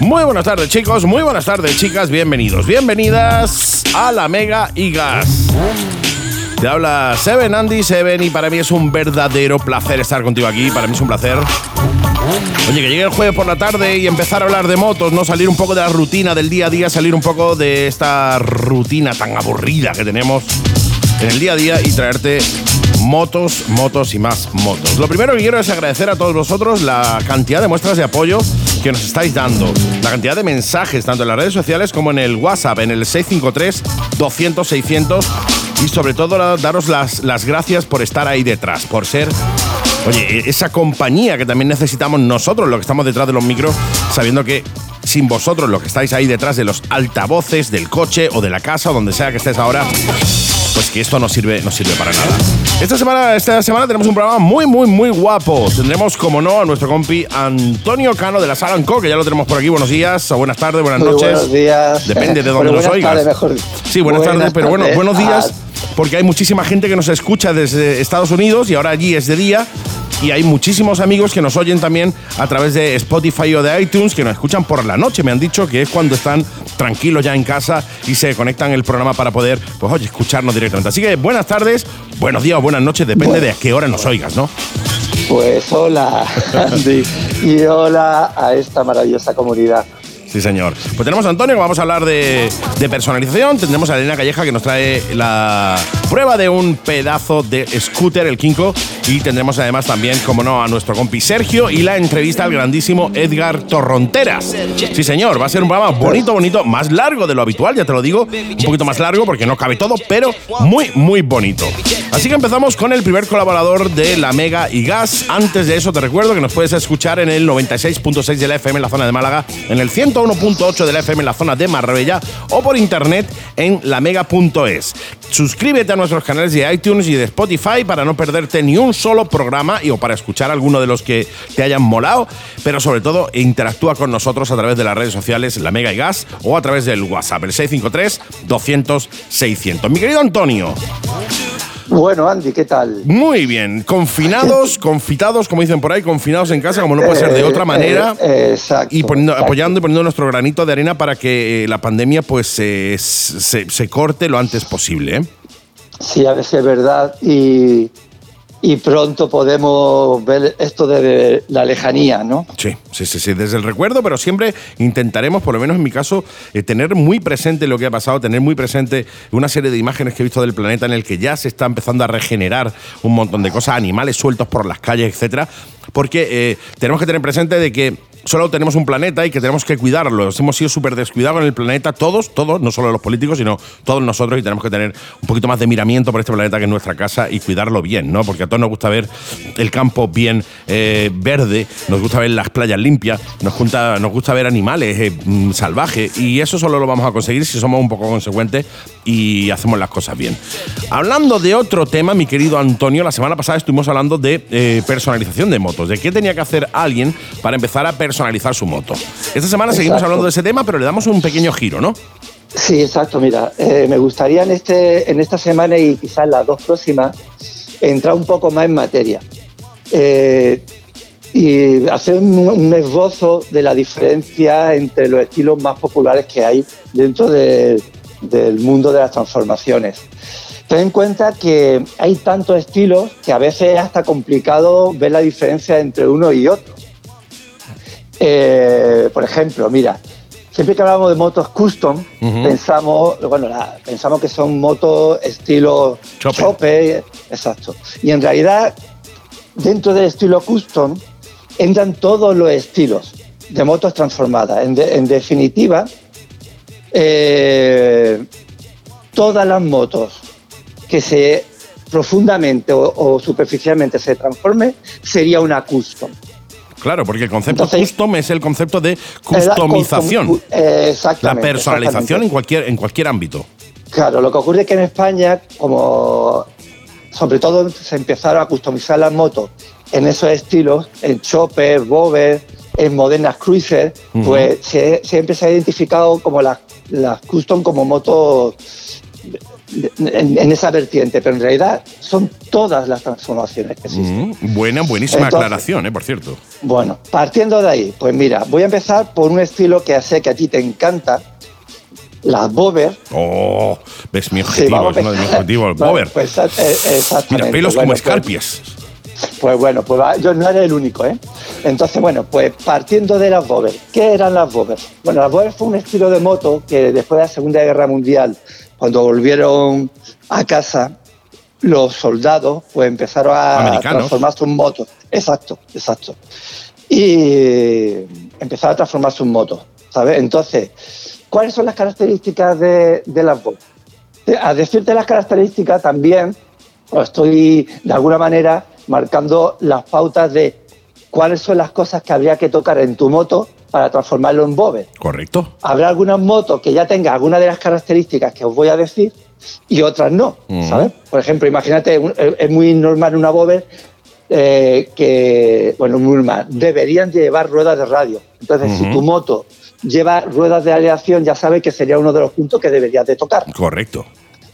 Muy buenas tardes chicos, muy buenas tardes chicas, bienvenidos, bienvenidas a la Mega y Gas. Te habla Seven Andy Seven y para mí es un verdadero placer estar contigo aquí, para mí es un placer. Oye, que llegue el jueves por la tarde y empezar a hablar de motos, ¿no? Salir un poco de la rutina del día a día, salir un poco de esta rutina tan aburrida que tenemos en el día a día y traerte motos, motos y más motos. Lo primero que quiero es agradecer a todos vosotros la cantidad de muestras de apoyo que nos estáis dando, la cantidad de mensajes tanto en las redes sociales como en el WhatsApp, en el 653 200 600 y sobre todo daros las, las gracias por estar ahí detrás, por ser Oye, esa compañía que también necesitamos nosotros, los que estamos detrás de los micros, sabiendo que sin vosotros, los que estáis ahí detrás de los altavoces del coche o de la casa o donde sea que estés ahora, pues que esto no sirve, no sirve para nada. Esta semana, esta semana tenemos un programa muy, muy, muy guapo. Tendremos, como no, a nuestro compi Antonio Cano de la Sala Co, que ya lo tenemos por aquí. Buenos días, o buenas tardes, buenas noches. Buenos días. Depende de dónde nos oigas. Sí, buenas, tardes, pero bueno, buenos días, porque hay muchísima gente que nos escucha desde Estados Unidos y ahora allí es de día y hay muchísimos amigos que nos oyen también a través de Spotify o de iTunes, que nos escuchan por la noche. Me han dicho que es cuando están tranquilos ya en casa y se conectan el programa para poder, pues oye, escucharnos directamente. Así que buenas tardes, buenos días o buenas noches, depende de a qué hora nos oigas, ¿no? Pues hola, Andy, y hola a esta maravillosa comunidad. Sí, señor. Pues tenemos a Antonio, que vamos a hablar de, personalización. Tendremos a Elena Calleja, que nos trae la prueba de un pedazo de scooter, el Kinko. Y tendremos además también, como no, a nuestro compi Sergio y la entrevista al grandísimo Edgar Torronteras. Sí, señor, va a ser un programa bonito, bonito, más largo de lo habitual, ya te lo digo. Un poquito más largo porque no cabe todo, pero muy, muy bonito. Así que empezamos con el primer colaborador de la Mega y Gas. Antes de eso, te recuerdo que nos puedes escuchar en el 96.6 de la FM en la zona de Málaga, en el 100 1.8 de la FM en la zona de Marbella o por internet en lamega.es. Suscríbete a nuestros canales de iTunes y de Spotify para no perderte ni un solo programa y o para escuchar alguno de los que te hayan molado, pero sobre todo interactúa con nosotros a través de las redes sociales La Mega y Gas o a través del WhatsApp, el 653 200 600. Mi querido Antonio. Bueno, Andy, ¿qué tal? Muy bien. Confinados, confitados, como dicen por ahí, confinados en casa, como no puede ser de otra eh, manera. Eh, exacto. Y apoyando y poniendo nuestro granito de arena para que eh, la pandemia pues se, se, corte lo antes posible. Sí, a veces es verdad. Y y pronto podemos ver esto de la lejanía, ¿no? Sí, sí, sí, sí, desde el recuerdo, pero siempre intentaremos, por lo menos en mi caso, eh, tener muy presente lo que ha pasado, tener muy presente una serie de imágenes que he visto del planeta en el que ya se está empezando a regenerar un montón de cosas, animales sueltos por las calles, etcétera, porque eh, tenemos que tener presente de que solo tenemos un planeta y que tenemos que cuidarlo. Hemos sido súper descuidados en el planeta, todos, todos, no solo los políticos, sino todos nosotros, y tenemos que tener un poquito más de miramiento por este planeta que es nuestra casa y cuidarlo bien, ¿no? Porque a todos nos gusta ver el campo bien eh, verde, nos gusta ver las playas limpias, nos, junta, nos gusta ver animales eh, mm, salvajes, y eso solo lo vamos a conseguir si somos un poco consecuentes y hacemos las cosas bien. Hablando de otro tema, mi querido Antonio, la semana pasada estuvimos hablando de eh, personalización de motos, de qué tenía que hacer alguien para empezar a personalizar personalizar su moto. Esta semana seguimos hablando de ese tema, pero le damos un pequeño giro, ¿no? Sí, exacto. Mira, eh, me gustaría en, este, en esta semana y quizás las dos próximas entrar un poco más en materia eh, y hacer un, esbozo de la diferencia entre los estilos más populares que hay dentro del mundo de las transformaciones. Ten en cuenta que hay tantos estilos que a veces es hasta complicado ver la diferencia entre uno y otro. Eh, por ejemplo, mira, siempre que hablamos de motos custom, pensamos, bueno, pensamos que son motos estilo chope. exacto. Y en realidad, dentro del estilo custom, entran todos los estilos de motos transformadas. En, definitiva, eh, todas las motos que se profundamente o, superficialmente se transformen sería una custom. Claro, porque el concepto custom es el concepto de customización. La personalización en cualquier, en cualquier ámbito. Claro, lo que ocurre es que en España, como sobre todo se empezaron a customizar las motos en esos estilos, en chopper, bober, en modernas cruiser, pues siempre se ha identificado como las, las custom como motos en, esa vertiente, pero en realidad son todas las transformaciones que existen. Mm, buena, buenísima aclaración, ¿eh? por cierto. Bueno, partiendo de ahí, pues mira, voy a empezar por un estilo que sé que a ti te encanta, las Bober. Oh, ves mi objetivo, es uno de mis objetivos, Bober. Pues, eh, exactamente. Mira, pelos como pues, escarpias. Pues bueno, pues yo no era el único, ¿eh? Entonces, bueno, pues partiendo de las Bober, ¿qué eran las Bober? Bueno, las Bober fue un estilo de moto que después de la Segunda Guerra Mundial, cuando volvieron a casa, los soldados pues empezaron a transformar sus motos. Exacto, exacto. Y empezaron a transformar sus motos, ¿sabes? Entonces, ¿cuáles son las características de, de las Bober? A decirte las características también, estoy de alguna manera marcando las pautas de cuáles son las cosas que habría que tocar en tu moto para transformarlo en bobe. Correcto. Habrá algunas motos que ya tengan algunas de las características que os voy a decir y otras no, ¿sabes? Por ejemplo, imagínate, es muy normal una bobe eh, que, bueno, muy normal, deberían llevar ruedas de radio. Entonces, si tu moto lleva ruedas de aleación, ya sabes que sería uno de los puntos que deberías de tocar. Correcto.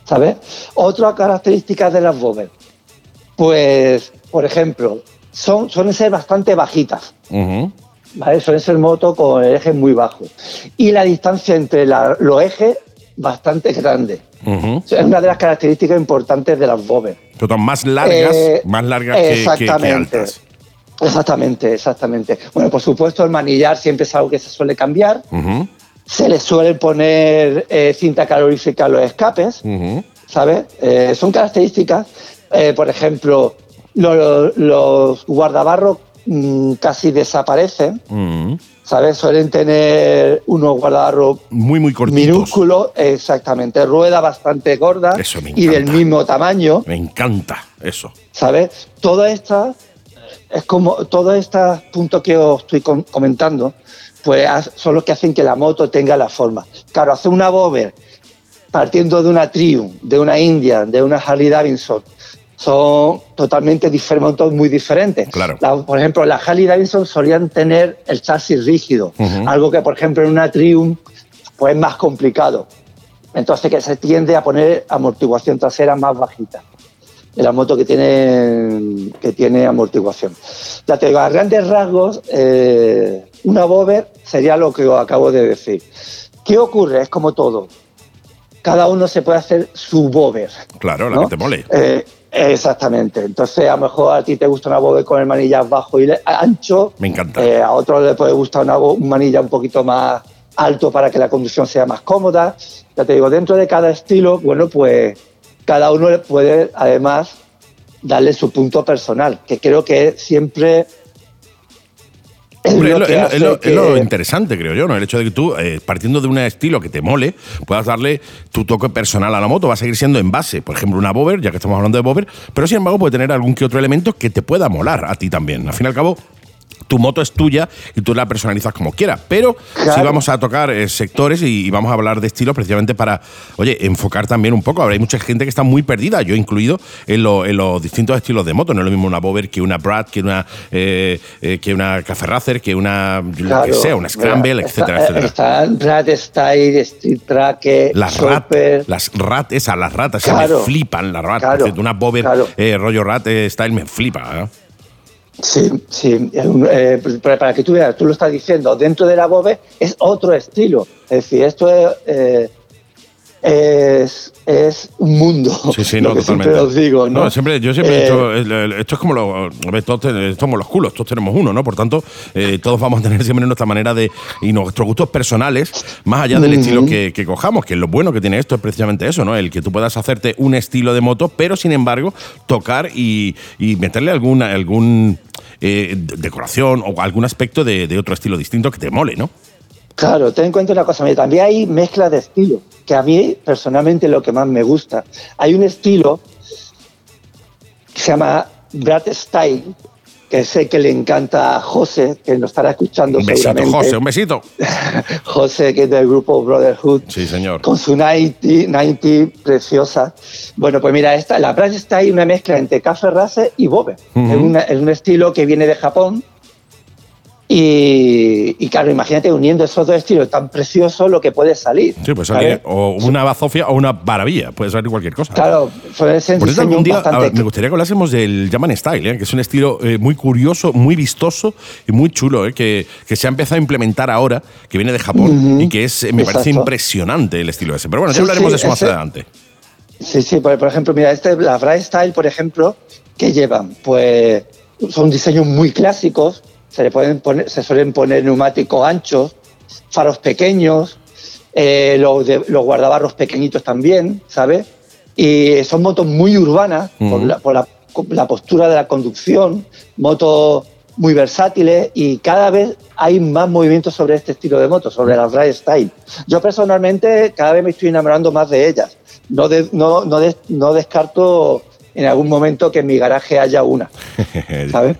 ¿Sabes? Otra característica de las bobes, pues por ejemplo, son, suelen ser bastante bajitas. ¿Vale? Suelen ser motos con el eje muy bajo. Y la distancia entre los ejes bastante grande. Es una de las características importantes de las bobes. Son más largas, eh, más largas que, altas. Exactamente, exactamente. Bueno, por supuesto, el manillar siempre es algo que se suele cambiar. Se le suele poner eh, cinta calorífica a los escapes, ¿sabes? Eh, son características, por ejemplo, los, guardabarros mm, casi desaparecen. Mm. ¿Sabes? Suelen tener unos guardabarros muy, muy cortitos. Minúsculos, exactamente. Rueda bastante gorda y del mismo tamaño. Me encanta eso. ¿Sabes? Todas estas, es como todos estos puntos que os estoy comentando, pues son los que hacen que la moto tenga la forma. Claro, hacer una Bober partiendo de una Triumph, de una Indian, de una Harley Davidson, son totalmente diferentes, muy diferentes. Claro. por ejemplo, las Harley Davidson solían tener el chasis rígido, algo que, por ejemplo, en una Triumph pues, es más complicado. Entonces, que se tiende a poner amortiguación trasera más bajita. En la moto que tiene, que tiene amortiguación. Ya te digo, a grandes rasgos, eh, una Bober sería lo que os acabo de decir. ¿Qué ocurre? Es como todo. Cada uno se puede hacer su Bober. Claro, la que te mole. Eh, Exactamente. Entonces, a lo mejor a ti te gusta una bobe con el manillar bajo y ancho. Me encanta. Eh, a otro le puede gustar una, un manilla un poquito más alto para que la conducción sea más cómoda. Ya te digo, dentro de cada estilo, bueno, pues cada uno puede además darle su punto personal, que creo que siempre es, lo, interesante, creo yo, ¿no? El hecho de que tú, eh, partiendo de un estilo que te mole, puedas darle tu toque personal a la moto. Va a seguir siendo en base, por ejemplo, una bober, ya que estamos hablando de bober, pero sin embargo puede tener algún que otro elemento que te pueda molar a ti también. Al fin y al cabo, tu moto es tuya y tú la personalizas como quieras. Pero sí vamos a tocar eh, sectores y, vamos a hablar de estilos precisamente para, oye, enfocar también un poco. Ahora hay mucha gente que está muy perdida, yo incluido, en, los distintos estilos de moto. No es lo mismo una Bober que una Brad, que una, eh, eh, que una Café Racer, que una, que sea, una Scramble, etcétera, etcétera. Está Rat Style, Street Track, las Rat, las Rat, esas, las ratas, me flipan las Rat. una Bober rollo Rat Style me flipa. Sí, sí. Eh, para que tú veas, tú lo estás diciendo, dentro de la BOBE es otro estilo. Es decir, esto es, eh, es, un mundo. Sí, sí, no, totalmente. Siempre os digo, ¿no? siempre, yo siempre he dicho, eh, esto es como los, todos somos los culos, todos tenemos uno, ¿no? Por tanto, todos vamos a tener siempre nuestra manera de, y nuestros gustos personales, más allá del estilo que, cojamos, que lo bueno que tiene esto es precisamente eso, ¿no? El que tú puedas hacerte un estilo de moto, pero sin embargo, tocar y, y meterle algún, algún eh, decoración o algún aspecto de, otro estilo distinto que te mole, ¿no? Claro, ten en cuenta una cosa, también hay mezcla de estilo, que a mí personalmente lo que más me gusta. Hay un estilo que se llama Brad Style, que sé que le encanta a José, que nos estará escuchando un besito, José, un besito. José, que es del grupo Brotherhood. Sí, señor. Con su 90, 90 preciosa. Bueno, pues mira, esta, la Brad ahí una mezcla entre Café Race y Bobe. es, un estilo que viene de Japón Y, claro, imagínate uniendo esos dos estilos tan preciosos lo que puede salir. Sí, pues salir o una bazofia o una maravilla, puede salir cualquier cosa. Claro, puede ser Por eso algún día me gustaría que hablásemos del Yaman Style, ¿eh? que es un estilo eh, muy curioso, muy vistoso y muy chulo, ¿eh? que, que, se ha empezado a implementar ahora, que viene de Japón y que es, me parece impresionante el estilo ese. Pero bueno, ya hablaremos de eso más adelante. Sí, sí, por, por, ejemplo, mira, este, la Bra Style, por ejemplo, ¿qué llevan? Pues son diseños muy clásicos, se, le pueden poner, se suelen poner neumáticos anchos, faros pequeños, eh, los, guardabarros pequeñitos también, ¿sabes? Y son motos muy urbanas por, la, postura de la conducción, motos muy versátiles y cada vez hay más movimientos sobre este estilo de motos, sobre las Ride Style. Yo personalmente cada vez me estoy enamorando más de ellas. No, no, no, no descarto en algún momento que en mi garaje haya una, ¿sabes?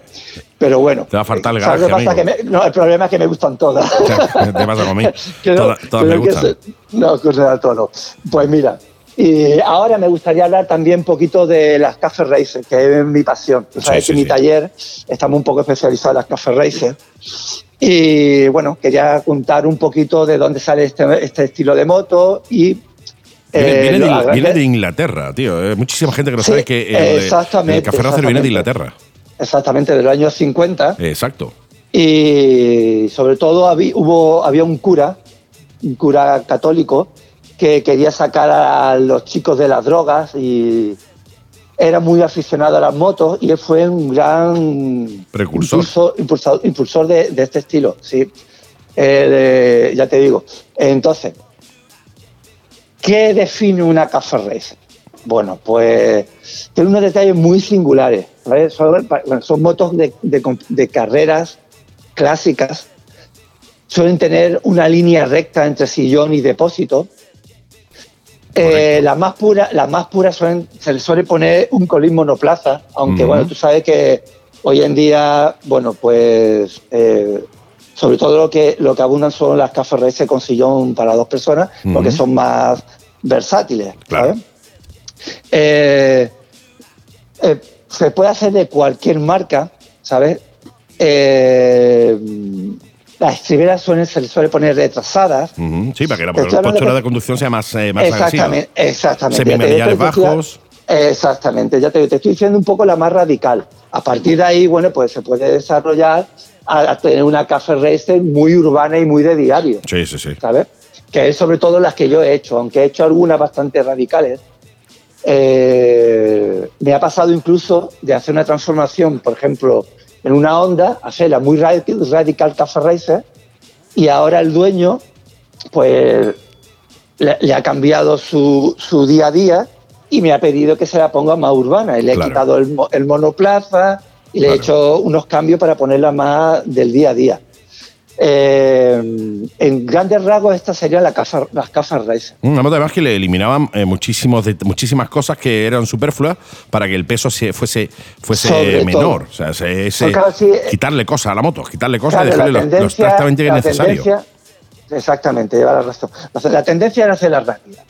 Pero bueno. Te va a faltar el garaje. no, el problema es que me gustan todas. Te pasa conmigo. todas, me gustan. no, cosa todo. Pues mira, y ahora me gustaría hablar también un poquito de las Café Racer, que es mi pasión. Tú sabes que en mi taller estamos un poco especializados en las Café Racer. Y bueno, quería contar un poquito de dónde sale este, este estilo de moto y Viene, de, Inglaterra, tío. muchísima gente que no sabe que el, café Racer viene de Inglaterra. Exactamente, de los años 50. Exacto. Y sobre todo había, hubo, había un cura, un cura católico, que quería sacar a los chicos de las drogas y era muy aficionado a las motos y él fue un gran precursor impulsor, de, este estilo, sí. Eh, ya te digo. Entonces, ¿qué define una café racer? Bueno, pues tiene unos detalles muy singulares. Son, motos de, carreras clásicas. Suelen tener una línea recta entre sillón y depósito. Eh, las más puras, las más puras se les suele poner un colín monoplaza, aunque bueno, tú sabes que hoy en día, bueno, pues eh, sobre todo lo que lo que abundan son las cafés con sillón para dos personas, porque son más versátiles. Claro. Eh, eh, se puede hacer de cualquier marca, ¿sabes? Eh, las estriberas suelen, se les suele poner retrasadas. Sí, para que la postura de, conducción sea más, más exactamente, Exactamente. Bajos. Exactamente, ya te, te, estoy diciendo un poco la más radical. A partir de ahí, bueno, pues se puede desarrollar a, tener una café racer muy urbana y muy de diario. Sí, sí, sí. ¿Sabes? Que es sobre todo las que yo he hecho, aunque he hecho algunas bastante radicales. Eh, me ha pasado incluso de hacer una transformación, por ejemplo, en una onda, hacerla muy radical, radical Café Racer, y ahora el dueño, pues, le, ha cambiado su, día a día y me ha pedido que se la ponga más urbana. Y le he quitado el, monoplaza y le he hecho unos cambios para ponerla más del día a día. Eh, en grandes rasgos, esta sería la casa, las casas raíces. Una moto además que le eliminaban eh, muchísimos de, muchísimas cosas que eran superfluas para que el peso se, fuese, fuese menor. O sea, eh, quitarle cosas a la moto, quitarle cosas y dejarle lo, exactamente necesario. Exactamente, lleva la razón. La tendencia era hacerla rápida.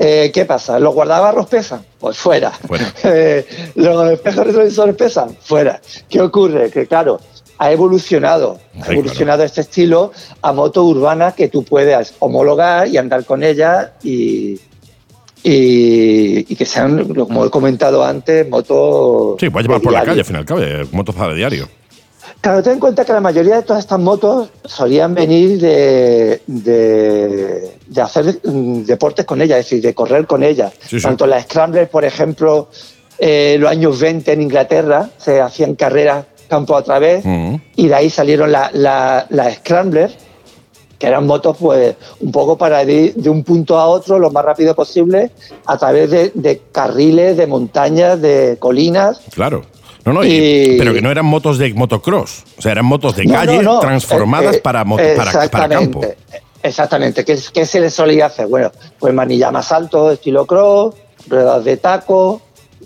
¿Qué pasa? ¿Los guardabarros pesan? Pues fuera. fuera. ¿Los espejos retrovisores pesan? Fuera. ¿Qué ocurre? Que claro, ha evolucionado, ha evolucionado este estilo a moto urbana que tú puedes homologar y andar con ella y, y, que sean, como he comentado antes, motos. Sí, puedes llevar por la calle, al final cabe, motos para diario. Claro, ten en cuenta que la mayoría de todas estas motos solían venir de, de, hacer mm, deportes con ellas, es decir, de correr con ellas. Tanto las Scramblers, por ejemplo, eh, los años 20 en Inglaterra, se hacían carreras campo a través, y de ahí salieron las la, Scrambler, que eran motos pues un poco para ir de un punto a otro lo más rápido posible a través de, carriles, de montañas, de colinas. Claro. No, no, pero que no eran motos de motocross, o sea, eran motos de calle transformadas eh, eh, para, para, para, campo. Exactamente, ¿Qué, ¿Qué, se les solía hacer? Bueno, pues manilla más alto, estilo cross, ruedas de taco,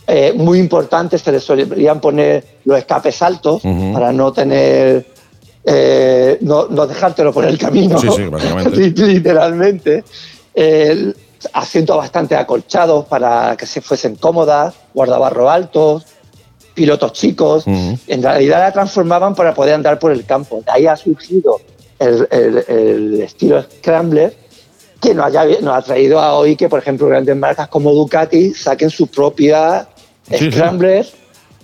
eh, muy importante, se les solían poner los escapes altos para no tener, eh, no, no, dejártelo por el camino, literalmente. asientos bastante acolchados para que se fuesen cómodas, guardabarro altos. pilotos chicos. En realidad la transformaban para poder andar por el campo. De ahí ha surgido el, el- el estilo Scrambler, que nos, haya- nos ha traído a hoy que, por ejemplo, grandes marcas como Ducati saquen su propia Sí, sí. Scrambler,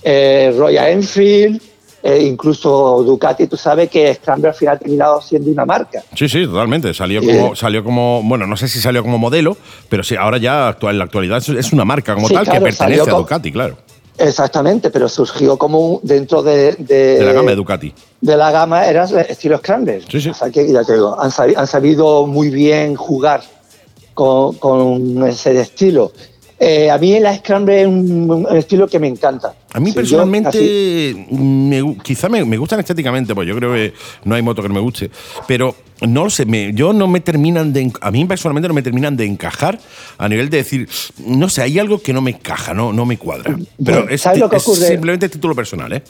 eh, Royal Enfield, eh, incluso Ducati, tú sabes que Scrambler al final ha terminado siendo una marca. Sí, sí, totalmente. Salió Sí. como, salió como, bueno, no sé si salió como modelo, pero sí, ahora ya actual, en la actualidad es- una marca como Sí, tal que pertenece a Ducati, claro. Exactamente, pero surgió como un- dentro de, de, De la gama de Ducati. de la gama era el estilo Scrambler. Sí, sí. O sea que ya te digo, han, sabi- han sabido muy bien jugar con, con ese estilo. Eh, a mí la Scrambler es un, un estilo que me encanta. A mí personalmente, me quizá me, me gustan estéticamente, pues yo creo que no hay moto que no me guste, pero no lo sé, me- yo no me terminan de, a mí personalmente no me terminan de encajar a nivel de decir, no sé, hay algo que no me encaja, no, no me cuadra. Pero Bueno, es, ¿sabes lo que es ocurre? simplemente título personal, ¿eh?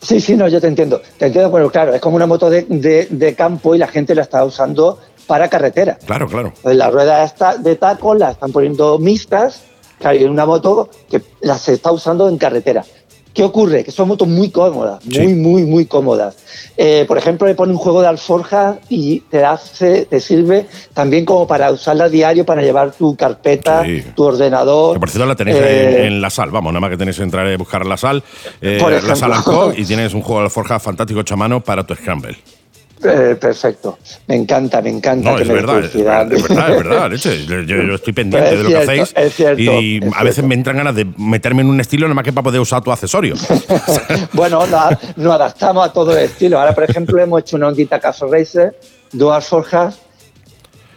Sí, sí, no, yo te entiendo. Te entiendo, pero claro, es como una moto de, de- de campo y la gente la está usando para carretera. Claro, claro. Pues las ruedas esta- de taco las están poniendo mixtas, claro, y una moto que las se está usando en carretera. ¿Qué ocurre? Que son motos muy cómodas, Sí. muy, muy, muy cómodas. Eh, por ejemplo, le pone un juego de alforja y te hace, te sirve también como para usarla a diario para llevar tu carpeta, Sí. tu ordenador. Que por cierto la tenéis Eh, en, en la sal, vamos, nada más que tenéis que entrar a buscar la sal, eh, Por la ejemplo. sal Alcohol, y tienes un juego de forja fantástico hecho a mano para tu Scramble. Eh, perfecto. Me encanta, me encanta. No, que es me verdad, es verdad, es verdad, es verdad, leche. Yo, yo estoy pendiente es de lo que hacéis es cierto, y a veces me entran ganas de meterme en un estilo nada más que para poder usar tu accesorio. bueno, la- nos adaptamos a todo el estilo. Ahora, por ejemplo, hemos hecho una ondita Caso Racer, dual forjas,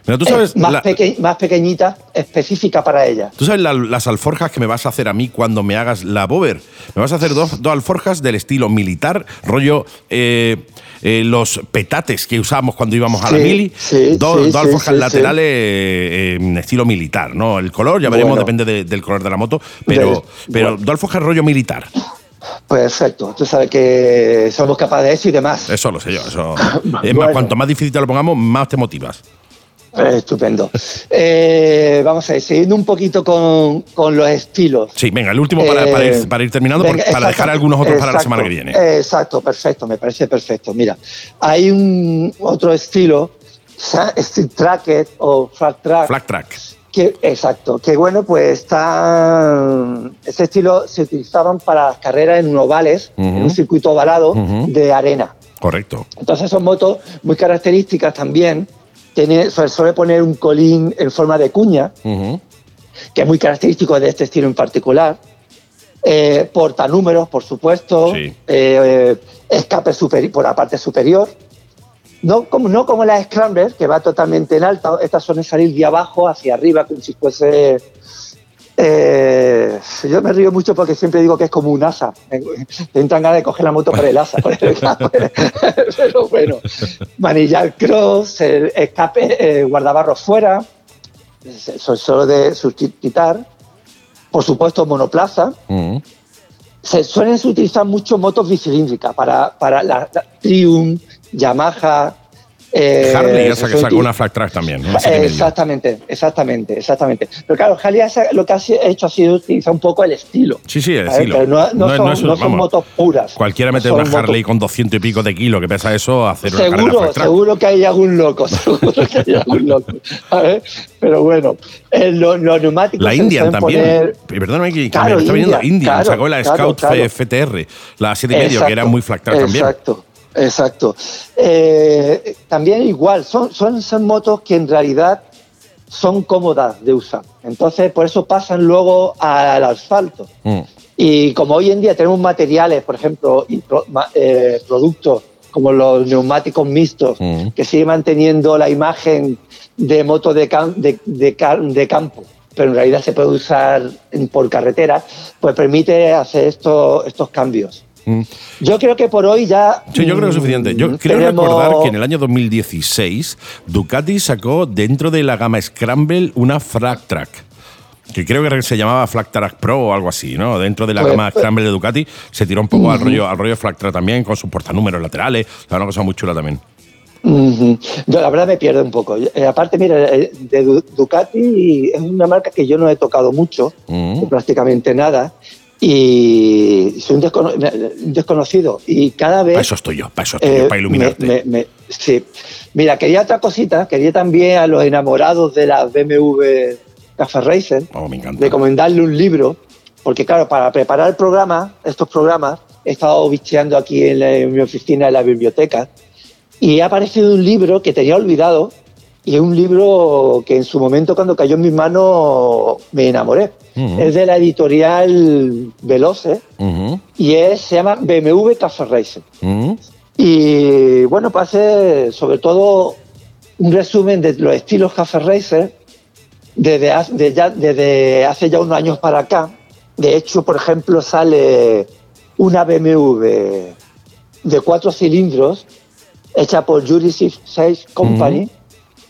Pero tú sabes, eh, más, la- peque- más pequeñita, específica para ella. tú sabes la- las alforjas que me vas a hacer a mí cuando me hagas la bober. Me vas a hacer dos, dos alforjas del estilo militar, rollo eh, eh, los petates que usamos cuando íbamos a la mili. sí, dos, sí, dos alforjas laterales eh, en estilo militar, ¿no? El color, ya veremos, Bueno. depende de- del color de la moto, pero, Del- pero bueno. dos alforjas rollo militar. Perfecto. Tú sabes que somos capaces de eso y demás. Eso lo sé yo. Eso. Es más, Bueno. cuanto más difícil te lo pongamos, más te motivas. Estupendo. Eh, vamos a ir siguiendo un poquito con, con los estilos. Sí, venga, el último para, Eh, para ir, para ir terminando, venga, para dejar algunos otros para la semana que viene. Exacto, perfecto, me parece perfecto. Mira, hay un otro estilo, Street Tracket o Flat Track, Flag track. que, exacto, que bueno, pues está. Ese estilo se utilizaban para las carreras en ovales, en un circuito ovalado de arena. Correcto. Entonces son motos muy características también. Tiene, suele poner un colín en forma de cuña, que es muy característico de este estilo en particular. Eh, portanúmeros, por supuesto. Sí. Eh, escape superi- por la parte superior. No como, no como la Scrambler, que va totalmente en alta. Estas suelen salir de abajo hacia arriba, como si fuese. Eh, yo me río mucho porque siempre digo que es como un asa. Te entran ganas de coger la moto por el asa. por el- Pero bueno, manillar cross, el escape, eh, guardabarros fuera, solo de sustituir. Por supuesto, monoplaza. Ujú. Se suelen utilizar mucho motos bicilíndricas para, para la, la Triumph, Yamaha. Eh, Harley, esa que sacó una flag track también. Exactamente, exactamente, exactamente. Pero claro, Harley ha- lo que ha hecho ha sido utilizar un poco el estilo. Sí, sí, el ¿sabes? estilo. Pero no, no No son, es- no son vamos, motos puras. Cualquiera mete una motos- Harley con 200 y pico de kilos que pesa eso a hacer una carrera Seguro, track. seguro que hay algún loco, seguro que hay algún loco. ¿sabes? Pero bueno, eh, lo- los neumáticos. La Indian también. poner- Eh, Perdóname que, Claro, me está viniendo Indian, Indian. claro, sacó la claro, Scout. FTR, la 7 y medio, que Exacto, era muy flag track también. Exacto, exacto. Eh, también igual, son, son, son motos que en realidad son cómodas de usar. Entonces, por eso pasan luego al asfalto. Mm. Y como hoy en día tenemos materiales, por ejemplo, y pro- eh, productos como los neumáticos mixtos, Mm. que sigue manteniendo la imagen de moto de, cam- de, de ca- de campo, pero en realidad se puede usar por carretera, pues permite hacer estos estos cambios. Mm. Yo creo que por hoy ya. Sí, yo creo que es mm, suficiente. Yo creo tenemos- recordar que en el año 2016 Ducati sacó dentro de la gama Scramble una Track. Que creo que se llamaba Flag Track Pro o algo así, ¿no? Dentro de la Pues, gama pues- Scramble de Ducati se tiró un poco al rollo al rollo Flag Track también, con sus portanúmeros laterales. Era una cosa muy chula también. Yo la verdad me pierdo un poco. Eh, aparte, mira, eh, de Du- Ducati es una marca que yo no he tocado mucho, Ujú. prácticamente nada. Y soy un, desconocido. Y cada vez. Para eso estoy yo, para eso estoy yo, para iluminarte. sí. Mira, quería otra cosita, quería también a los enamorados de la BMW Café Racer oh, recomendarle un libro, porque claro, para preparar el programa, estos programas, he estado bicheando aquí en, mi oficina en la biblioteca y ha aparecido un libro que tenía olvidado y es un libro que en su momento cuando cayó en mis manos me enamoré. Es de la editorial Veloce y es, se llama BMW Café Racer. Y bueno, pues hace sobre todo un resumen de los estilos Café Racer desde, desde hace ya unos años para acá. De hecho, por ejemplo, sale una BMW de cuatro cilindros hecha por Jury 6 Company,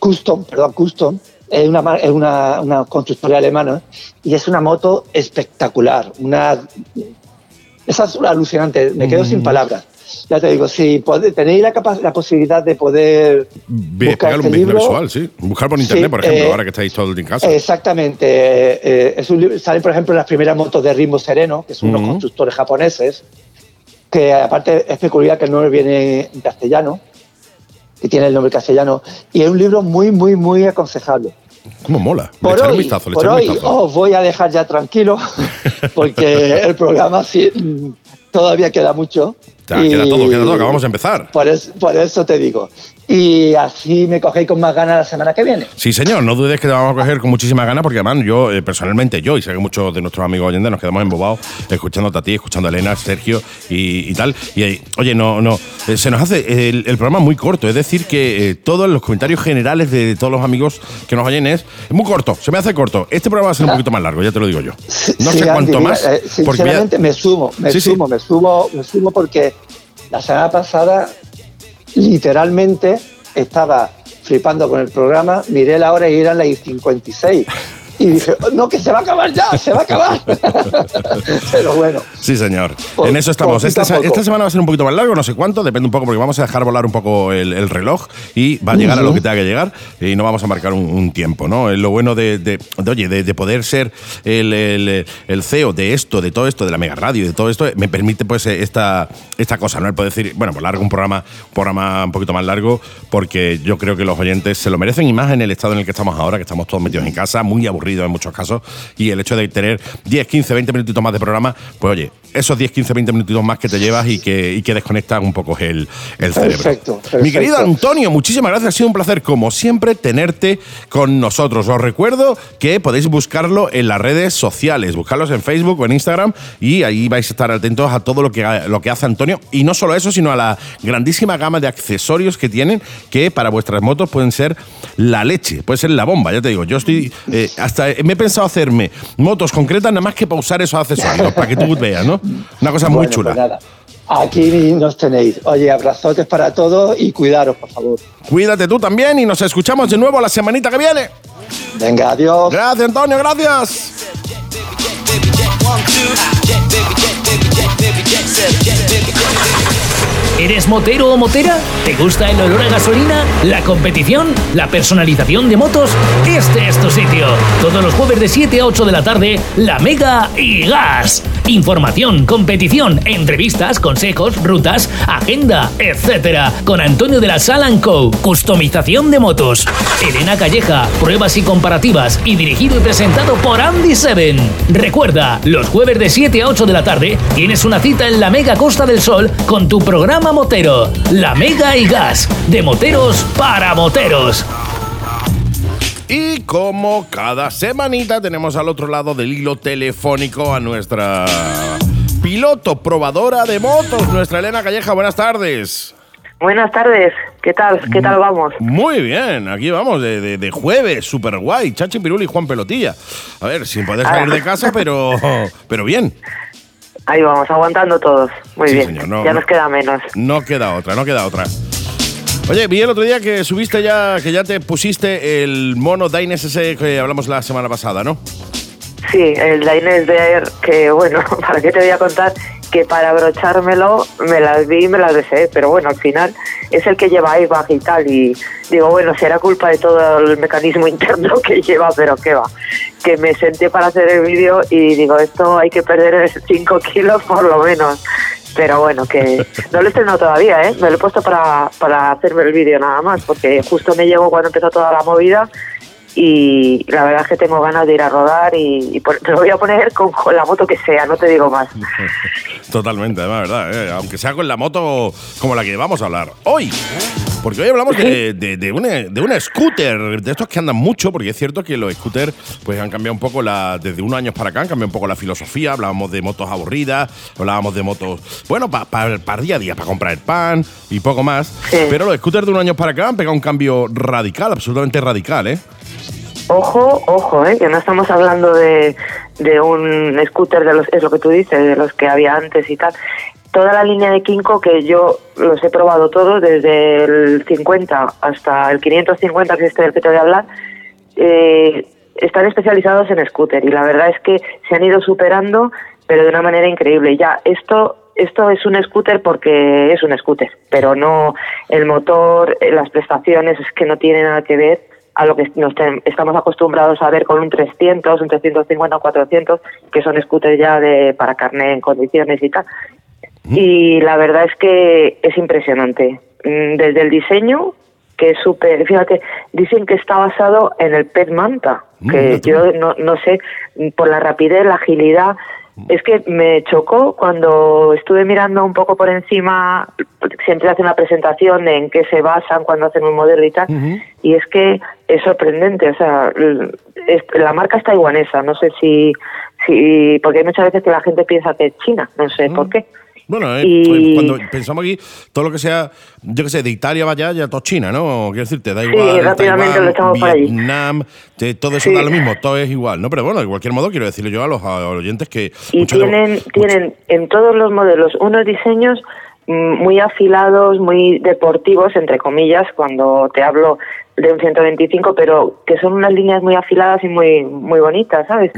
Custom, perdón, Custom, es una, es una, una, constructora alemana y es una moto espectacular, una es alucinante, me quedo sin palabras ya te digo, si tenéis la, la posibilidad de poder buscar este un libro, visual, sí. Buscar por internet, por ejemplo, eh, ahora que estáis todo el día en casa. Exactamente. Eh, es un libro, salen, por ejemplo, las primeras motos de ritmo sereno, que son unos constructores japoneses, que aparte es peculiar que el nombre viene en castellano, que tiene el nombre castellano, y es un libro muy, muy, muy aconsejable. ¿Cómo mola? Por hoy, un vistazo, por hoy os voy a dejar ya tranquilo, porque el programa sí, todavía queda mucho. queda todo, queda todo, acabamos de empezar. Por eso te digo y así me cogéis con más ganas la semana que viene. Sí, señor, no dudes que te vamos a coger con muchísimas ganas porque además yo, eh, personalmente yo, y sé que muchos de nuestros amigos oyentes nos quedamos embobados escuchándote a ti, escuchando a Elena, Sergio y, tal. Y oye, no, no, eh, se nos hace el, programa muy corto, es decir, que eh, todos los comentarios generales de, todos los amigos que nos oyen es, muy corto, se me hace corto. Este programa va a ser un poquito más largo, ya te lo digo yo. No sé cuánto más. sinceramente me sumo, me sumo, me sumo, me sumo porque la semana pasada literalmente estaba flipando con el programa, miré la hora y eran las 56 y dije, no, que se va a acabar ya, se va a acabar. Pero bueno. Sí, señor. en eso estamos. Esta, semana va a ser un poquito más largo, no sé cuánto, depende un poco, porque vamos a dejar volar un poco el, reloj y va a llegar a lo que tenga que llegar y no vamos a marcar un, tiempo, ¿no? Lo bueno de, de, oye, de, poder ser el, CEO de esto, de todo esto, de la mega radio, de todo esto, me permite pues esta, esta cosa, ¿no? El poder decir, bueno, pues largo un programa, un programa un poquito más largo, porque yo creo que los oyentes se lo merecen y más en el estado en el que estamos ahora, que estamos todos metidos en casa, muy aburridos en muchos casos y el hecho de tener 10, 15, 20 minutitos más de programa, pues oye, esos 10, 15, 20 minutitos más que te llevas y que, y que desconectan un poco el, el cerebro. Perfecto, Mi querido Antonio, muchísimas gracias. Ha sido un placer, como siempre, tenerte con nosotros. Os recuerdo que podéis buscarlo en las redes sociales, buscarlos en Facebook o en Instagram y ahí vais a estar atentos a todo lo que, lo que hace Antonio. Y no solo eso, sino a la grandísima gama de accesorios que tienen que para vuestras motos pueden ser la leche, puede ser la bomba. Ya te digo, yo estoy eh, hasta me he pensado hacerme motos concretas nada más que para usar esos accesorios, para que tú veas, ¿no? Una cosa muy chula. Pues Aquí nos tenéis. Oye, abrazotes para todos y cuidaros, por favor. Cuídate tú también y nos escuchamos de nuevo la semanita que viene. Venga, adiós. Gracias, Antonio, gracias. ¿Eres motero o motera? ¿Te gusta el olor a gasolina? ¿La competición? ¿La personalización de motos? Este es tu sitio. Todos los jueves de 7 a 8 de la tarde, La Mega y Gas. Información, competición, entrevistas, consejos, rutas, agenda, etc. Con Antonio de la Sala Co. Customización de motos. Elena Calleja, pruebas y comparativas. Y dirigido y presentado por Andy Seven. Recuerda, los jueves de 7 a 8 de la tarde tienes una cita en la Mega Costa del Sol con tu programa Motero. La Mega y Gas. De moteros para moteros. Y como cada semanita tenemos al otro lado del hilo telefónico a nuestra piloto probadora de motos, nuestra Elena Calleja. Buenas tardes. Buenas tardes, ¿qué tal? ¿Qué tal vamos? Muy bien, aquí vamos de, jueves, súper guay, Chachi Piruli y Juan Pelotilla. A ver, sin poder salir de casa, pero, pero bien. Ahí vamos, aguantando todos. Muy bien, ya nos queda menos. No queda otra, no queda otra. Oye, vi el otro día que subiste ya, que ya te pusiste el mono Dynes ese que hablamos la semana pasada, ¿no? Sí, el Dynes de Air, que bueno, ¿para qué te voy a contar? que para abrochármelo me las vi y me las deseé, pero bueno, al final es el que lleva airbag y tal, y digo, bueno, será culpa de todo el mecanismo interno que lleva, pero qué va. Que me senté para hacer el vídeo y digo, esto hay que perder 5 kilos por lo menos. Pero bueno, que no lo he estrenado todavía, ¿eh? Me lo he puesto para, para hacerme el vídeo nada más, porque justo me llegó cuando empezó toda la movida y la verdad es que tengo ganas de ir a rodar y, me lo voy a poner con, la moto que sea, no te digo más. Totalmente, la verdad, ¿eh? aunque sea con la moto como la que vamos a hablar hoy. Porque hoy hablamos de, de, una, de una scooter, de estos que andan mucho, porque es cierto que los scooters pues, han cambiado un poco, la, desde unos años para acá, han cambiado un poco la filosofía. Hablábamos de motos aburridas, hablábamos de motos, bueno, para pa, día a día, para comprar el pan y poco más. Pero los scooters de un año para acá han pegado un cambio radical, absolutamente radical, ¿eh? Ojo, ojo, ¿eh? que no estamos hablando de, de un scooter de los, es lo que tú dices, de los que había antes y tal. Toda la línea de Kinko que yo los he probado todos, desde el 50 hasta el 550, que es este del que te voy a hablar, eh, están especializados en scooter y la verdad es que se han ido superando, pero de una manera increíble. Ya, esto esto es un scooter porque es un scooter, pero no el motor, eh, las prestaciones, es que no tiene nada que ver a lo que nos estamos acostumbrados a ver con un 300, un 350 o 400, que son scooters ya de para carne en condiciones y tal. Y la verdad es que es impresionante. Mm, desde el diseño, que es súper, fíjate, dicen que está basado en el Pet Manta, mm, que yo no, no sé, por la rapidez, la agilidad, es que me chocó cuando estuve mirando un poco por encima, siempre hacen una presentación de en qué se basan cuando hacen un modelo y tal, y es que es sorprendente, o sea, la marca es taiwanesa, no sé si, si, porque hay muchas veces que la gente piensa que es China, no sé por qué. Bueno, eh, pues, cuando pensamos aquí, todo lo que sea, yo qué sé, de Italia vaya, ya todo China, ¿no? Quiero decir, te da igual. Sí, rápidamente lo echamos Vietnam, todo eso da lo mismo, todo es igual, ¿no? Pero bueno, de cualquier modo, quiero decirle yo a los, oyentes que. Y tienen, tienen en todos los modelos unos diseños mm, muy afilados, muy deportivos, entre comillas, cuando te hablo de un 125, pero que son unas líneas muy afiladas y muy, muy bonitas, ¿sabes?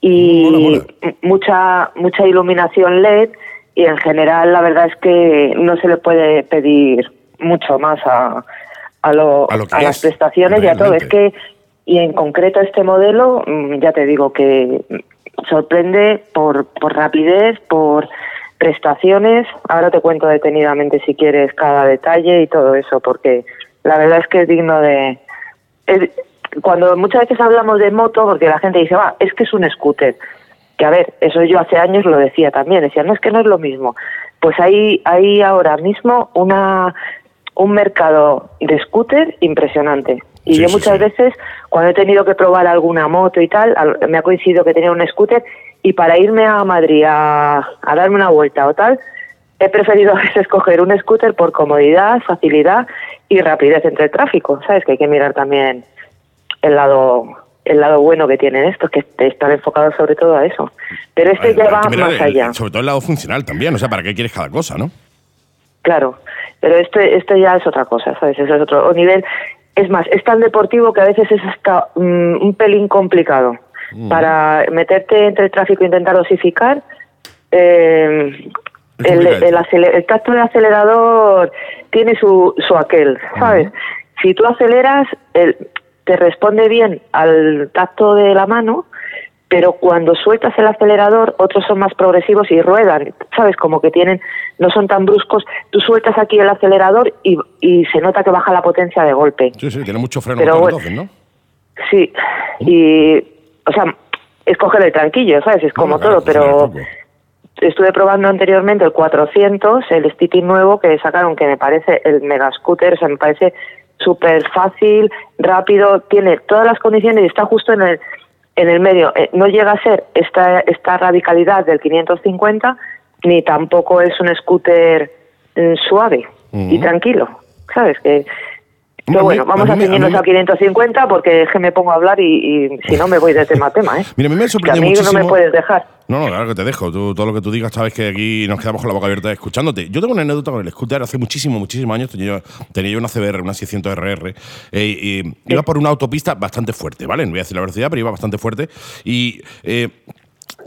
Y mucha mucha iluminación LED y en general la verdad es que no se le puede pedir mucho más a, a, lo, a, las prestaciones y a todo. Es que, y en concreto este modelo, mm, ya te digo que sorprende por, por rapidez, por prestaciones. Ahora te cuento detenidamente si quieres cada detalle y todo eso, porque la verdad es que es digno de... cuando muchas veces hablamos de moto, porque la gente dice, va, es que es un scooter que a ver, eso yo hace años lo decía también, decía, no es que no es lo mismo. Pues hay, hay ahora mismo una, un mercado de scooter impresionante. Y yo muchas veces, cuando he tenido que probar alguna moto y tal, me ha coincidido que tenía un scooter y para irme a Madrid a, a darme una vuelta o tal, he preferido a veces coger un scooter por comodidad, facilidad y rapidez entre el tráfico. ¿Sabes? Que hay que mirar también el lado el lado bueno que tienen estos, que están enfocados sobre todo a eso. Pero este ya va más allá. Sobre todo el lado funcional también, o sea, ¿para qué quieres cada cosa, no? Claro, pero este, este ya es otra cosa, ¿sabes? Ese es otro nivel. Es más, es tan deportivo que a veces es hasta mm, un pelín complicado. Mm. Para meterte entre el tráfico e intentar dosificar, eh, el, el, tacto de acelerador tiene su, su aquel, ¿sabes? Si tú aceleras, el, te responde bien al tacto de la mano, pero cuando sueltas el acelerador, otros son más progresivos y ruedan, ¿sabes? Como que tienen, no son tan bruscos. Tú sueltas aquí el acelerador y, y se nota que baja la potencia de golpe. Sí, sí, tiene mucho freno pero, entonces, ¿no? Sí, y, o sea, es coger el tranquillo, ¿sabes? Es como todo, pero estuve probando anteriormente el 400, el Stipping nuevo que sacaron, que me parece el mega scooter, o sea, me parece súper fácil, rápido, tiene todas las condiciones y está justo en el, en el medio. Eh, no llega a ser esta, esta radicalidad del 550, ni tampoco es un scooter mm, suave y tranquilo, ¿sabes? Que pero bueno, vamos a, a ceñirnos a, 550 porque es que me pongo a hablar y, si no me voy de tema a tema, ¿eh? Mira, a mí me sorprende que a mí no me puedes dejar. No, no, claro que te dejo. Tú, todo lo que tú digas, sabes que aquí nos quedamos con la boca abierta escuchándote. Yo tengo una anécdota con el scooter hace muchísimo, muchísimos años. Tenía, tenía yo una CBR, una 600 RR, eh, y iba por una autopista bastante fuerte, ¿vale? No voy a decir la velocidad, pero iba bastante fuerte. Y eh,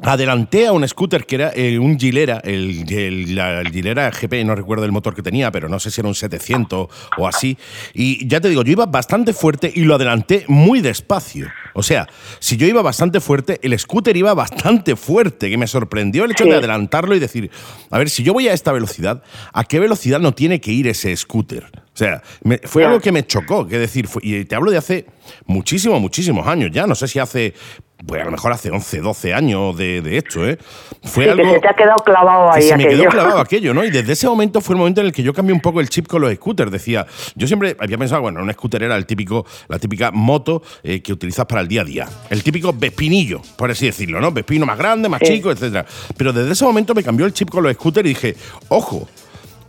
adelanté a un scooter que era eh, un Gilera, el, el, la- el Gilera GP, no recuerdo el motor que tenía, pero no sé si era un 700 o así. Y ya te digo, yo iba bastante fuerte y lo adelanté muy despacio. O sea, si yo iba bastante fuerte, el scooter iba bastante fuerte, que me sorprendió el hecho de adelantarlo y decir, a ver, si yo voy a esta velocidad, ¿a qué velocidad no tiene que ir ese scooter? O sea, me- fue algo que me chocó, que decir, fue- y te hablo de hace muchísimos, muchísimos años ya, no sé si hace, pues a lo mejor hace 11, 12 años de, de esto, ¿eh? Fue Sí, algo que se te ha quedado clavado que ahí se me quedó clavado aquello, ¿no? Y desde ese momento fue el momento en el que yo cambié un poco el chip con los scooters. Decía, yo siempre había pensado, bueno, un scooter era el típico, la típica moto eh, que utilizas para el día a día. El típico vespinillo, por así decirlo, ¿no? Vespino más grande, más Sí. chico, etcétera. Pero desde ese momento me cambió el chip con los scooters y dije, ojo.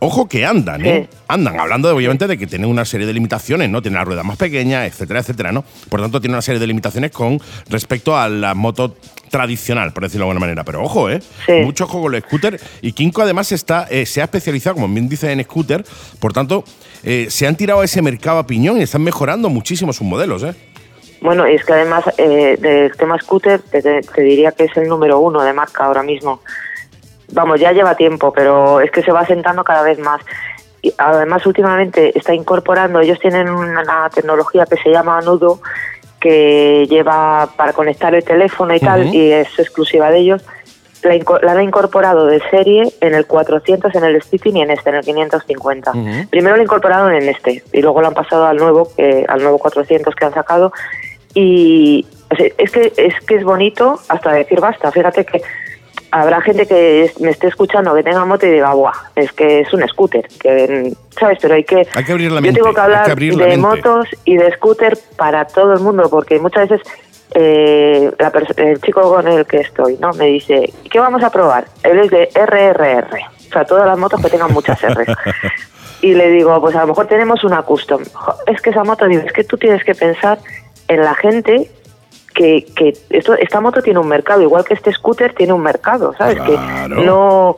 Ojo que andan, ¿eh? Sí. Andan, hablando de, obviamente de que tienen una serie de limitaciones, ¿no? Tienen las ruedas más pequeñas, etcétera, etcétera, ¿no? Por tanto, tiene una serie de limitaciones con respecto a la moto tradicional, por decirlo de alguna manera. Pero ojo, ¿eh? Sí. Mucho ojo con los scooters. Y Kinko además está, eh, se ha especializado, como bien dice, en scooter. Por tanto, eh, se han tirado a ese mercado a piñón y están mejorando muchísimo sus modelos, ¿eh? Bueno, y es que además eh, del tema scooter te, te- te diría que es el número uno de marca ahora mismo. Vamos, ya lleva tiempo, pero es que se va asentando cada vez más. Y además, últimamente está incorporando, ellos tienen una tecnología que se llama Nudo, que lleva para conectar el teléfono y tal, Ujú. y es exclusiva de ellos. La, la han incorporado de serie en el 400, en el Stitching y en este, en el 550. Ujú. Primero lo incorporaron en este y luego lo han pasado al nuevo, que, al nuevo 400 que han sacado. Y es que es que es bonito hasta decir basta. Fíjate que habrá gente que me esté escuchando que tenga moto y diga, ¡buah! Es que es un scooter, que, ¿sabes? Pero hay que. Hay que abrir la yo mente, tengo que hablar que de motos y de scooter para todo el mundo, porque muchas veces. eh, la el chico con el que estoy, ¿no? Me dice, ¿qué vamos a probar? Él es de RRR, o sea, todas las motos que tengan muchas R. Y le digo, pues a lo mejor tenemos una custom. Es que esa moto, digo, es que tú tienes que pensar en la gente que, que esto, esta moto tiene un mercado, igual que este scooter tiene un mercado, ¿sabes? Claro. Que no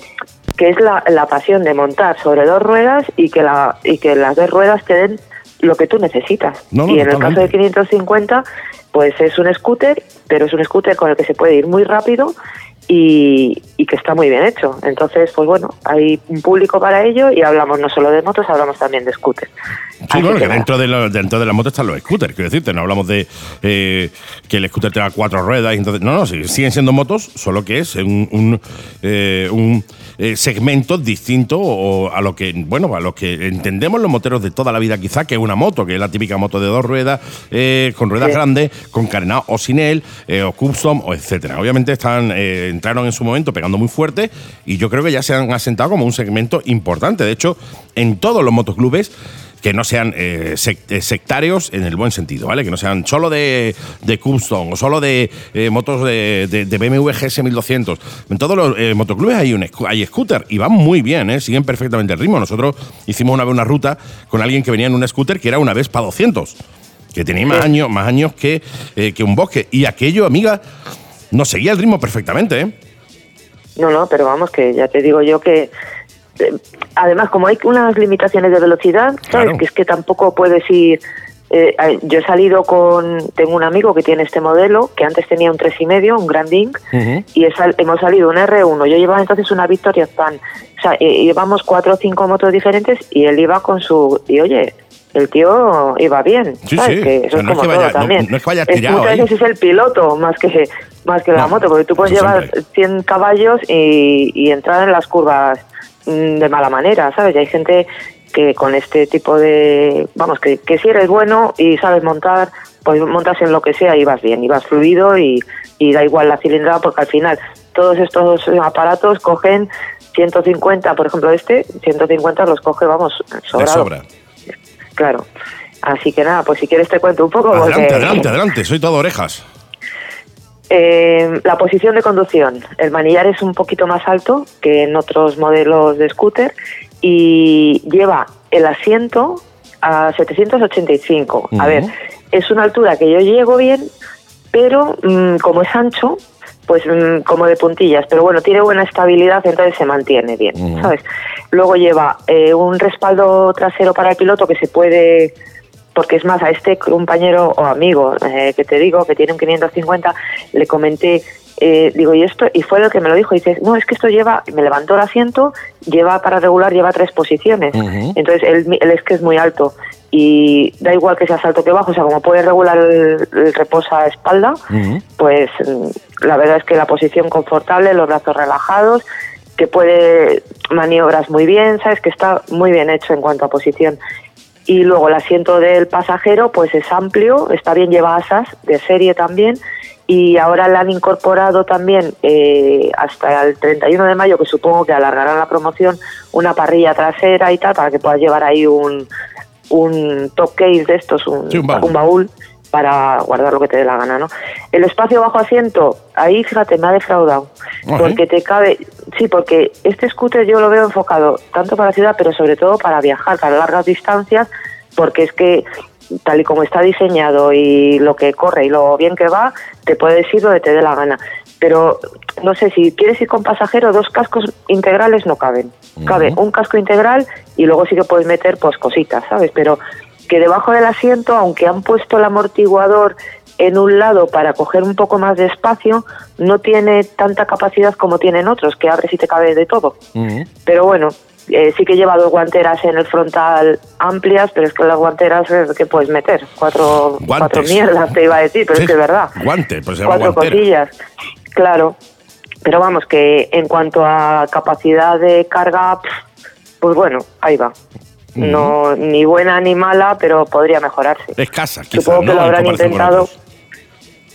que es la, la pasión de montar sobre dos ruedas y que la y que las dos ruedas te den lo que tú necesitas. No, no, y en el caso de 550, pues es un scooter, pero es un scooter con el que se puede ir muy rápido y, y que está muy bien hecho. Entonces, pues bueno, hay un público para ello y hablamos no solo de motos, hablamos también de scooter. Sí, Así bueno, que dentro de, la, dentro de la moto están los scooters, quiero decirte, no hablamos de eh, que el scooter tenga cuatro ruedas, y entonces, no, no, siguen siendo motos, solo que es un, un, eh, un, eh, segmento distinto o a lo que, bueno, a lo que entendemos los moteros de toda la vida quizá, que es una moto, que es la típica moto de dos ruedas, eh, con ruedas Sí. grandes, con carenado o sin él, eh, o custom, o etcétera. Obviamente están, eh, entraron en su momento pegando muy fuerte y yo creo que ya se han asentado como un segmento importante. De hecho, en todos los motoclubes que no sean eh, eh, sectarios en el buen sentido, ¿vale? Que no sean solo de, de custom o solo de eh, motos de, de- de BMW GS 1200. En todos los eh, motoclubes hay, un, hay scooter y van muy bien, ¿eh? Siguen perfectamente el ritmo. Nosotros hicimos una vez una ruta con alguien que venía en un scooter que era una Vespa 200, que tenía más años, más años que, que un bosque. Y aquello, amiga, nos seguía el ritmo perfectamente, ¿eh? No, no, pero vamos, que ya te digo yo que. eh, además, como hay unas limitaciones de velocidad, ¿sabes? Claro. Que es que tampoco puedes ir. eh, yo he salido con. Tengo un amigo que tiene este modelo, que antes tenía un 3,5, un Grand Inc, Ujú. y he sal- hemos salido un R1. Yo llevaba entonces una Victoria Span. O sea, eh, llevamos cuatro o cinco motos diferentes y él iba con su. Y oye. El tío iba bien, Sí, ¿sabes? sí. Que O eso sea, es no es como que todo vaya- no- también. no es que vaya Es- tirado muchas veces es el piloto más que más que la moto, porque tú puedes llevar siempre. 100 caballos y, y entrar en las curvas mm, de mala manera, ¿sabes? Y hay gente que con este tipo de... Vamos, que, que si eres bueno y sabes montar, pues montas en lo que sea y vas bien, y vas fluido y, y da igual la cilindrada porque al final todos estos aparatos cogen 150, por ejemplo este, 150 los coge, vamos, De sobra. Claro. Así que nada, pues si quieres te cuento un poco. Adelante, porque- adelante, adelante. Soy todo orejas. Eh, la posición de conducción. El manillar es un poquito más alto que en otros modelos de scooter y lleva el asiento a 785. A ver, es una altura que yo llego bien, pero mm, como es ancho, pues mm, como de puntillas, pero bueno, tiene buena estabilidad, entonces se mantiene bien. ¿sabes? Luego lleva eh, un respaldo trasero para el piloto que se puede porque es más, a este compañero o amigo eh, que te digo, que tiene un 550, le comenté eh, digo, ¿y esto? Y fue lo que me lo dijo. Y dice, no, es que esto lleva, me levantó el asiento, lleva para regular, lleva tres posiciones. Entonces, él, él, es que es muy alto. Y da igual que sea alto que bajo, o sea, como puede regular el, reposo a espalda, pues la verdad es que la posición confortable, los brazos relajados, que puede maniobras muy bien, sabes que está muy bien hecho en cuanto a posición. Y luego el asiento del pasajero, pues es amplio, está bien, lleva asas de serie también y ahora le han incorporado también eh, hasta el 31 de mayo, que supongo que alargarán la promoción, una parrilla trasera y tal, para que puedas llevar ahí un, un top case de estos, un, baúl. Para guardar lo que te dé la gana, ¿no? El espacio bajo asiento, ahí fíjate, me ha defraudado, ah, porque te cabe, sí, porque este scooter yo lo veo enfocado tanto para la ciudad, pero sobre todo para viajar, para largas distancias, porque es que tal y como está diseñado y lo que corre y lo bien que va, te puedes ir donde te dé la gana. Pero no sé, si quieres ir con pasajero, dos cascos integrales no caben. Cabe un casco integral y luego sí que puedes meter pues cositas, ¿sabes? Pero que debajo del asiento, aunque han puesto el amortiguador en un lado para coger un poco más de espacio, no tiene tanta capacidad como tienen otros, que abre si te cabe de todo. Pero bueno, eh, sí que lleva dos guanteras en el frontal amplias, pero es que las guanteras es que puedes meter cuatro, cuatro mierdas, te iba a decir, pero es que es verdad. Guante, pues se Cuatro cosillas, claro. Pero vamos, que en cuanto a capacidad de carga, pues bueno, ahí va. No, ni buena ni mala, pero podría mejorarse. Escasa, quizás, Supongo que lo habrán intentado.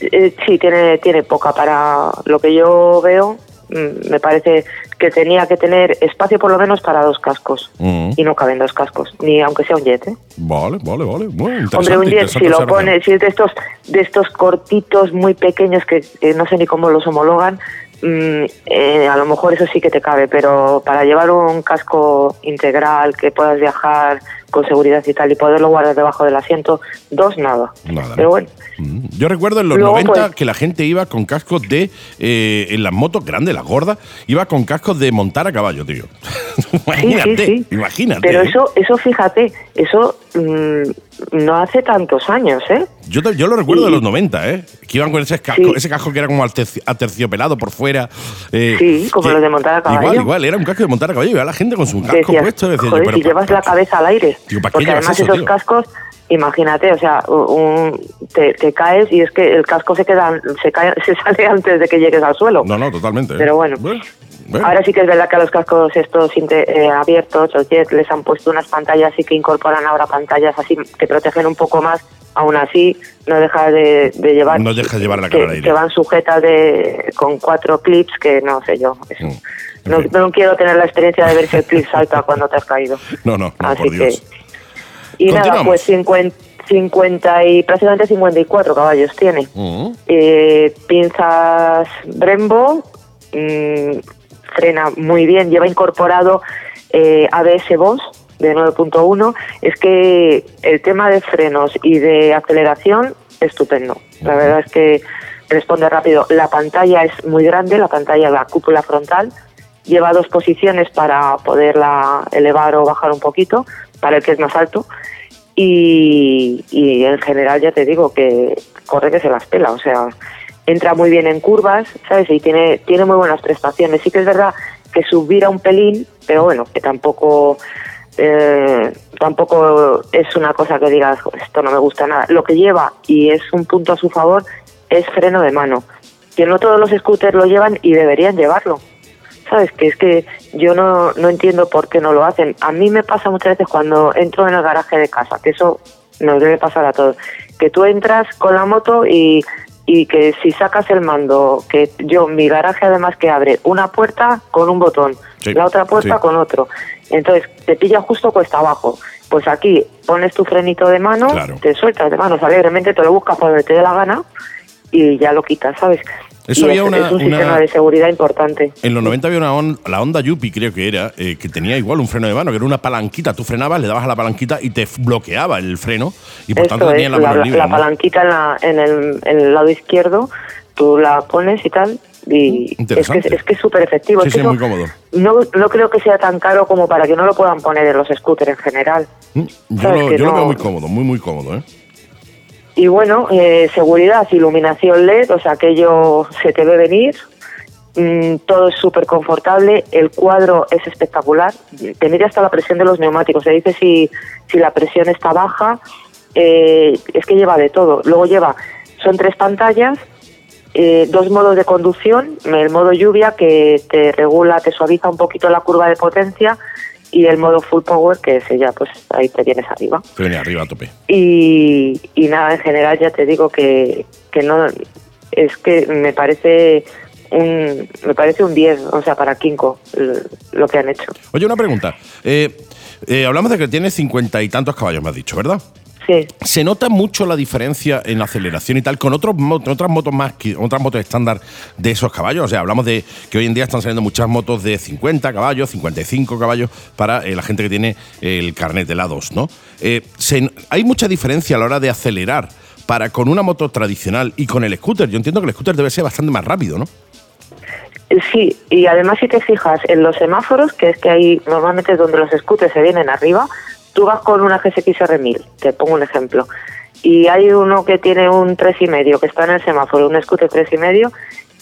Eh, sí, tiene, tiene poca para lo que yo veo. Mm, me parece que tenía que tener espacio por lo menos para dos cascos. Mm. Y no caben dos cascos, ni aunque sea un jet. ¿eh? Vale, vale, vale. Hombre, un jet, si lo pones, si es de estos, de estos cortitos muy pequeños que no sé ni cómo los homologan, Mm, eh, a lo mejor eso sí que te cabe, pero para llevar un casco integral que puedas viajar con seguridad y tal y poderlo guardar debajo del asiento, dos nada. Nada. Pero bueno. Mm. Yo recuerdo en los 90 pues que la gente iba con cascos de, eh, en las motos grandes, las gordas, iba con cascos de montar a caballo, tío. imagínate, imagínate. Pero ¿eh? eso, eso fíjate, eso mm, no hace tantos años, ¿eh? Yo, yo lo recuerdo de los 90, ¿eh? Que iban con ese casco, ese casco que era como aterciopelado por fuera. Eh, sí, como los de montar a caballo. Igual, igual, era un casco de montar a caballo y la gente con su casco puesto. Decía joder, si llevas la cabeza al aire. Porque además esos cascos, imagínate, o sea, un, te, caes y es que el casco se queda, se, cae, se sale antes de que llegues al suelo. No, no, totalmente. Pero bueno. Ahora sí que es verdad que a los cascos estos eh, abiertos, los Jet, les han puesto unas pantallas y que incorporan ahora pantallas así que protegen un poco más. Aún así, no deja de, llevar. No deja de llevar la cara que, van sujetas de, con cuatro clips que no sé yo. Mm, no, no, quiero tener la experiencia de ver si el clip salta cuando te has caído. No, no, no por Dios. y nada, pues 50, 50 y prácticamente 54 caballos tiene. Mm. Eh, pinzas Brembo. Mmm, frena muy bien, lleva incorporado eh, ABS Boss de 9.1, es que el tema de frenos y de aceleración, estupendo. La verdad es que responde rápido. La pantalla es muy grande, la pantalla, la cúpula frontal, lleva dos posiciones para poderla elevar o bajar un poquito, para el que es más alto. Y, y en general ya te digo que corre que se las pela, o sea, entra muy bien en curvas, ¿sabes? Y tiene, tiene muy buenas prestaciones. Sí que es verdad que subirá un pelín, pero bueno, que tampoco eh, tampoco es una cosa que digas, esto no me gusta nada. Lo que lleva, y es un punto a su favor, es freno de mano. Que no todos los scooters lo llevan y deberían llevarlo. ¿Sabes? Que es que yo no, no entiendo por qué no lo hacen. A mí me pasa muchas veces cuando entro en el garaje de casa, que eso nos debe pasar a todos. Que tú entras con la moto y y que si sacas el mando, que yo, mi garaje además que abre una puerta con un botón, la otra puerta con otro. Entonces te pilla justo cuesta abajo. Pues aquí pones tu frenito de mano, te sueltas de manos alegremente, te lo buscas por donde te dé la gana y ya lo quitas, ¿sabes? Eso había es, una, un sistema de seguridad importante. En los 90 había una la Honda Yupi, creo que era, eh, que tenía igual un freno de mano, que era una palanquita. Tú frenabas, le dabas a la palanquita y te bloqueaba el freno y por tanto tenía la mano libre. La palanquita en, el, lado izquierdo, tú la pones y tal. Y es que, es que es súper efectivo. Sí, sí, muy cómodo. No, no creo que sea tan caro como para que no lo puedan poner en los scooters en general. Mm, yo, lo, yo lo, veo muy cómodo, muy, muy cómodo, ¿eh? Y bueno, eh, seguridad, iluminación LED, o sea, aquello se te ve venir. Mm, todo es súper confortable, el cuadro es espectacular. Te mide hasta la presión de los neumáticos, se dice si, si la presión está baja, eh, es que lleva de todo. Luego lleva, son tres pantallas, eh, dos modos de conducción, el modo lluvia que te regula, te suaviza un poquito la curva de potencia y el modo full power que ese ya pues ahí te vienes arriba. Te viene arriba a tope. Y, y nada, en general ya te digo que, que no, es que me parece un, me parece un 10, o sea, para Kinko lo que han hecho. Oye, una pregunta. Eh, eh, hablamos de que tiene cincuenta y tantos caballos, me has dicho, ¿verdad? Sí. ¿Se nota mucho la diferencia en la aceleración y tal con otros, otras motos más, otras motos estándar de esos caballos? O sea, hablamos de que hoy en día están saliendo muchas motos de 50 caballos, 55 caballos para eh, la gente que tiene el carnet de la 2, ¿no? Eh, se- ¿Hay mucha diferencia a la hora de acelerar para con una moto tradicional y con el scooter? Yo entiendo que el scooter debe ser bastante más rápido, ¿no? Sí, y además si te fijas en los semáforos, que es que ahí normalmente es donde los scooters se vienen arriba, tú vas con una GSX-R 1000, te pongo un ejemplo, y hay uno que tiene un 3,5 que está en el semáforo, un scooter 3,5,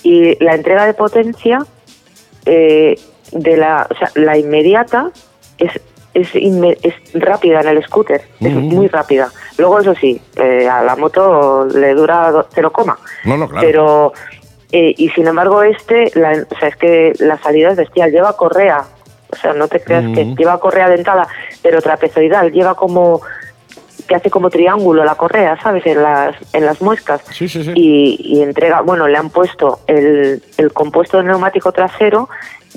y la entrega de potencia eh, de la, o sea, la inmediata es es, inme- es rápida en el scooter, es muy rápida. Luego, eso sí, eh, a la moto le dura do- 0, coma. No, no, claro. Pero, eh, y sin embargo, este, la, o sea, es que la salida es bestial, lleva correa, o sea, no te creas que Mm. lleva correa dentada, pero trapezoidal, lleva como, que hace como triángulo la correa, ¿sabes? En las, en las muescas. Sí, sí, sí. Y, y entrega, bueno, le han puesto el, el compuesto del neumático trasero,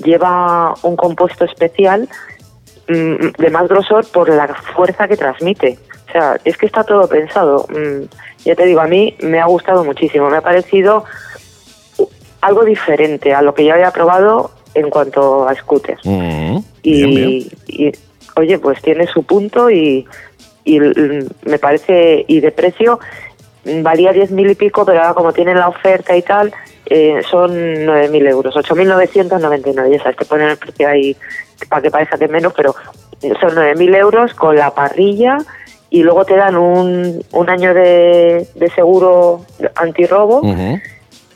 lleva un compuesto especial mm, de más grosor por la fuerza que transmite. O sea, es que está todo pensado. Mm, ya te digo, a mí me ha gustado muchísimo. Me ha parecido algo diferente a lo que yo había probado en cuanto a scooters. Y, bien, bien. y, oye, pues tiene su punto y, y me parece, y de precio valía 10.000 y pico, pero ahora como tienen la oferta y tal, eh, son 9.000 euros, 8.999, ya sabes, te ponen el precio ahí para que parezca que menos, pero son 9.000 euros con la parrilla y luego te dan un, un año de, de seguro antirrobo.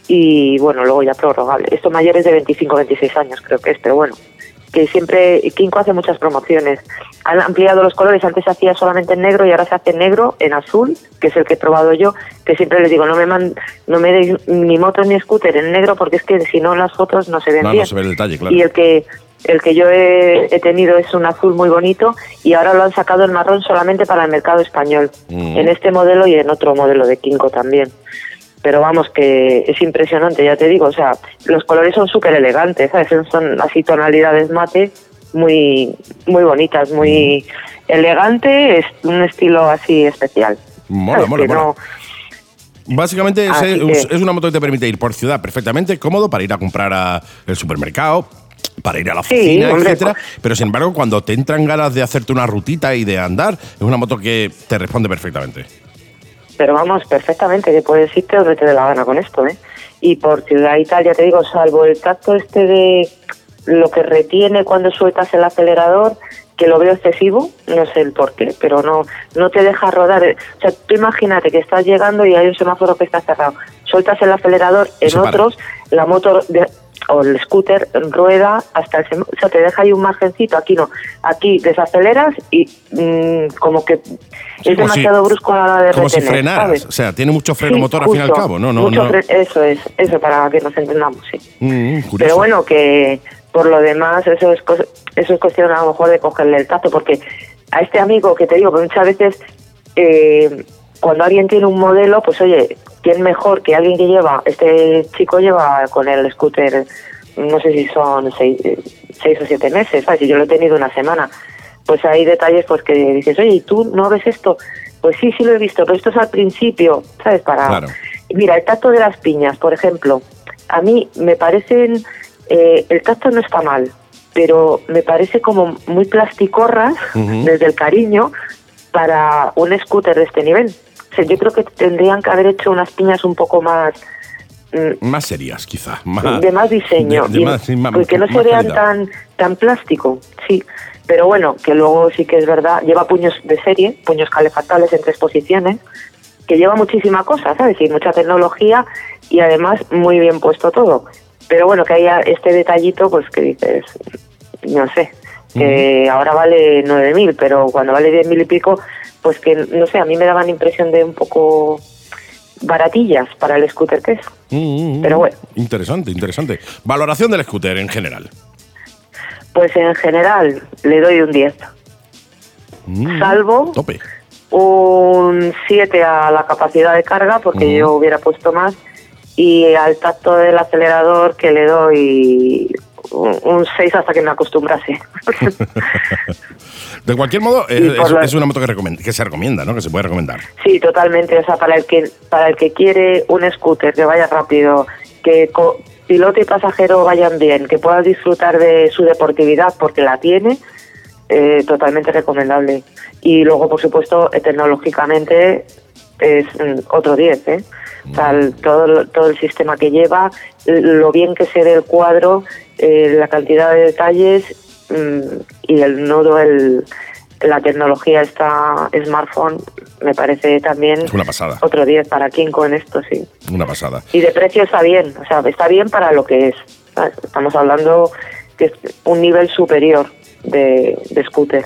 Y bueno, luego ya prorrogable. Esto mayores de 25 26 años creo que es, pero bueno, que siempre Kinko hace muchas promociones. Han ampliado los colores, antes se hacía solamente en negro y ahora se hace en negro, en azul, que es el que he probado yo, que siempre les digo, no me man- no me deis ni moto ni scooter en negro porque es que si no las fotos no se ven No, bien. no se ve el detalle, claro. Y el que el que yo he, he tenido es un azul muy bonito y ahora lo han sacado en marrón solamente para el mercado español, Mm. en este modelo y en otro modelo de Kinko también. Pero vamos, que es impresionante, ya te digo, o sea, los colores son súper elegantes, ¿sabes? Son así tonalidades mate muy, muy bonitas, muy elegante, es un estilo así especial. Mola, mola, mola. no- Básicamente es, Así es- que- es una moto que te permite ir por ciudad perfectamente cómodo para ir a comprar al supermercado, para ir a la Sí, oficina, hombre, etcétera. pues- Pero sin embargo, cuando te entran ganas de hacerte una rutita y de andar, es una moto que te responde perfectamente. Pero vamos, perfectamente, que puedes irte donde te dé la gana con esto, ¿eh? Y por ciudad y tal, ya te digo, salvo el tacto este de lo que retiene cuando sueltas el acelerador, que lo veo excesivo, no sé el por qué, pero no no te deja rodar. O sea, tú imagínate que estás llegando y hay un semáforo que está cerrado. Sueltas el acelerador, en para. otros, la moto de- o el scooter rueda hasta el o sea, te deja ahí un margencito, aquí no. Aquí desaceleras y mm, como que es como si- demasiado brusco a la hora de Como si frenaras. ¿sabes? O sea, tiene mucho freno Sí, motor al fin y al justo. cabo. No, no, Mucho no. Eso es, eso para que nos entendamos, sí. Mm, curioso. Pero bueno, que por lo demás eso es eso es cuestión a lo mejor de cogerle el tacto, porque a este amigo que te digo, muchas veces eh, cuando alguien tiene un modelo, pues oye, ¿quién mejor que alguien que lleva, este chico lleva con el scooter, no sé si son seis, eh, seis o siete meses, ¿sabes? Y yo lo he tenido una semana. Pues hay detalles pues que dices, oye, ¿y tú no ves esto? Pues sí, sí lo he visto, pero esto es al principio, ¿sabes? Para Claro. Mira, el tacto de las piñas, por ejemplo, a mí me parecen, eh, el tacto no está mal, pero me parece como muy plasticorras Ujú. desde el cariño para un scooter de este nivel. O sea, yo creo que tendrían que haber hecho unas piñas un poco más mm, Más serias, quizá. Más, de más diseño, de- de y- más- sí, más- porque no se vean calidad. tan tan plástico, sí. Pero bueno, que luego sí que es verdad, lleva puños de serie, puños calefactables en tres posiciones, que lleva muchísima cosa, ¿sabes? Y mucha tecnología y además muy bien puesto todo. Pero bueno, que haya este detallito, pues que dices, no sé, que ahora vale 9.000, pero cuando vale 10.000 y pico, pues que, no sé, a mí me daban impresión de un poco baratillas para el scooter que es. Mm, mm, Pero bueno. Interesante, interesante. Valoración del scooter en general. Pues en general le doy un 10. Mm, Salvo Tope. un 7 a la capacidad de carga, porque yo hubiera puesto más, y al tacto del acelerador que le doy un un 6 hasta que me acostumbrase. De cualquier modo, es, es- es una moto que, se recomienda, ¿no? Que se puede recomendar. sí, totalmente. O sea, para el que para el que quiere un scooter que vaya rápido, que co- piloto y pasajero vayan bien, que pueda disfrutar de su deportividad porque la tiene, eh, totalmente recomendable. Y luego, por supuesto, eh, tecnológicamente es mm, otro 10, ¿eh? Todo, todo el sistema que lleva, lo bien que se ve el cuadro, eh, la cantidad de detalles mm, y el nodo, el, la tecnología esta smartphone, me parece también una pasada. otro 10 para Kinko en esto, sí. Una pasada. Y de precio está bien, o sea, está bien para lo que es. Estamos hablando que es un nivel superior de, de scooter.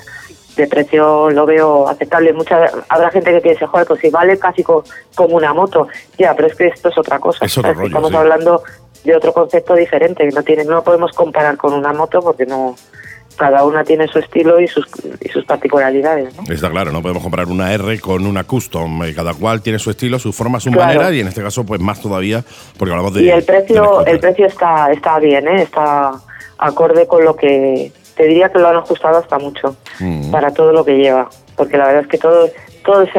De precio lo veo aceptable. Mucha, habrá gente que piense, joder, pues si vale casi co- como una moto. Ya, pero es que esto es otra cosa. Estamos sí. hablando de otro concepto diferente. que No, tiene, no podemos comparar con una moto porque no cada una tiene su estilo y sus, y sus particularidades. ¿no? Está claro, no podemos comprar una R con una custom. eh, Cada cual tiene su estilo, su forma, su Claro. manera y en este caso, pues más todavía, porque hablamos de. y el precio el precio está está bien ¿eh? está acorde con lo que te diría que lo han ajustado hasta mucho Mm. para todo lo que lleva porque la verdad es que todo todo es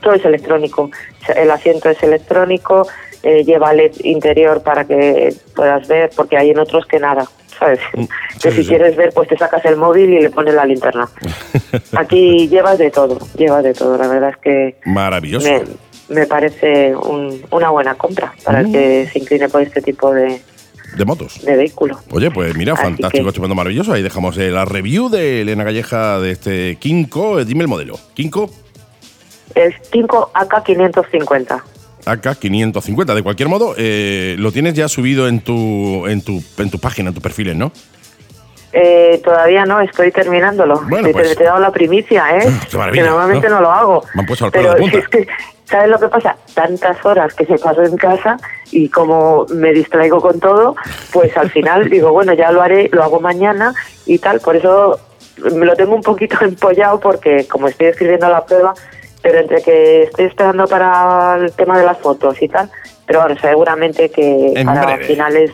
todo es electrónico el asiento es electrónico eh, lleva LED interior para que puedas ver porque hay en otros que nada sabes Mm, que si sí. quieres ver pues te sacas el móvil y le pones la linterna aquí llevas de todo llevas de todo la verdad es que Maravilloso. me, me parece un- una buena compra para Mm. el que se incline por este tipo de, De motos. de vehículo. Oye, pues mira, Así fantástico, que- estupendo, maravilloso. Ahí dejamos eh, la review de Elena Calleja de este Kinko. Eh, Dime el modelo. Kinko Es 5 AK550. AK550. De cualquier modo, eh, lo tienes ya subido en tu, en tu, en tu página, en tus perfiles, ¿no? Eh, todavía no, estoy terminándolo. Bueno, te, pues- te he dado la primicia, ¿eh? Qué maravilla, que normalmente ¿no? no, lo hago. Me han puesto al pelo Pero de punta. es que, ¿sabes lo que pasa? Tantas horas que se paso en casa y como me distraigo con todo, pues al final digo, bueno, ya lo haré, lo hago mañana y tal. Por eso me lo tengo un poquito empollado porque como estoy escribiendo la prueba, pero entre que estoy esperando para el tema de las fotos y tal, pero bueno, seguramente que En para breve. finales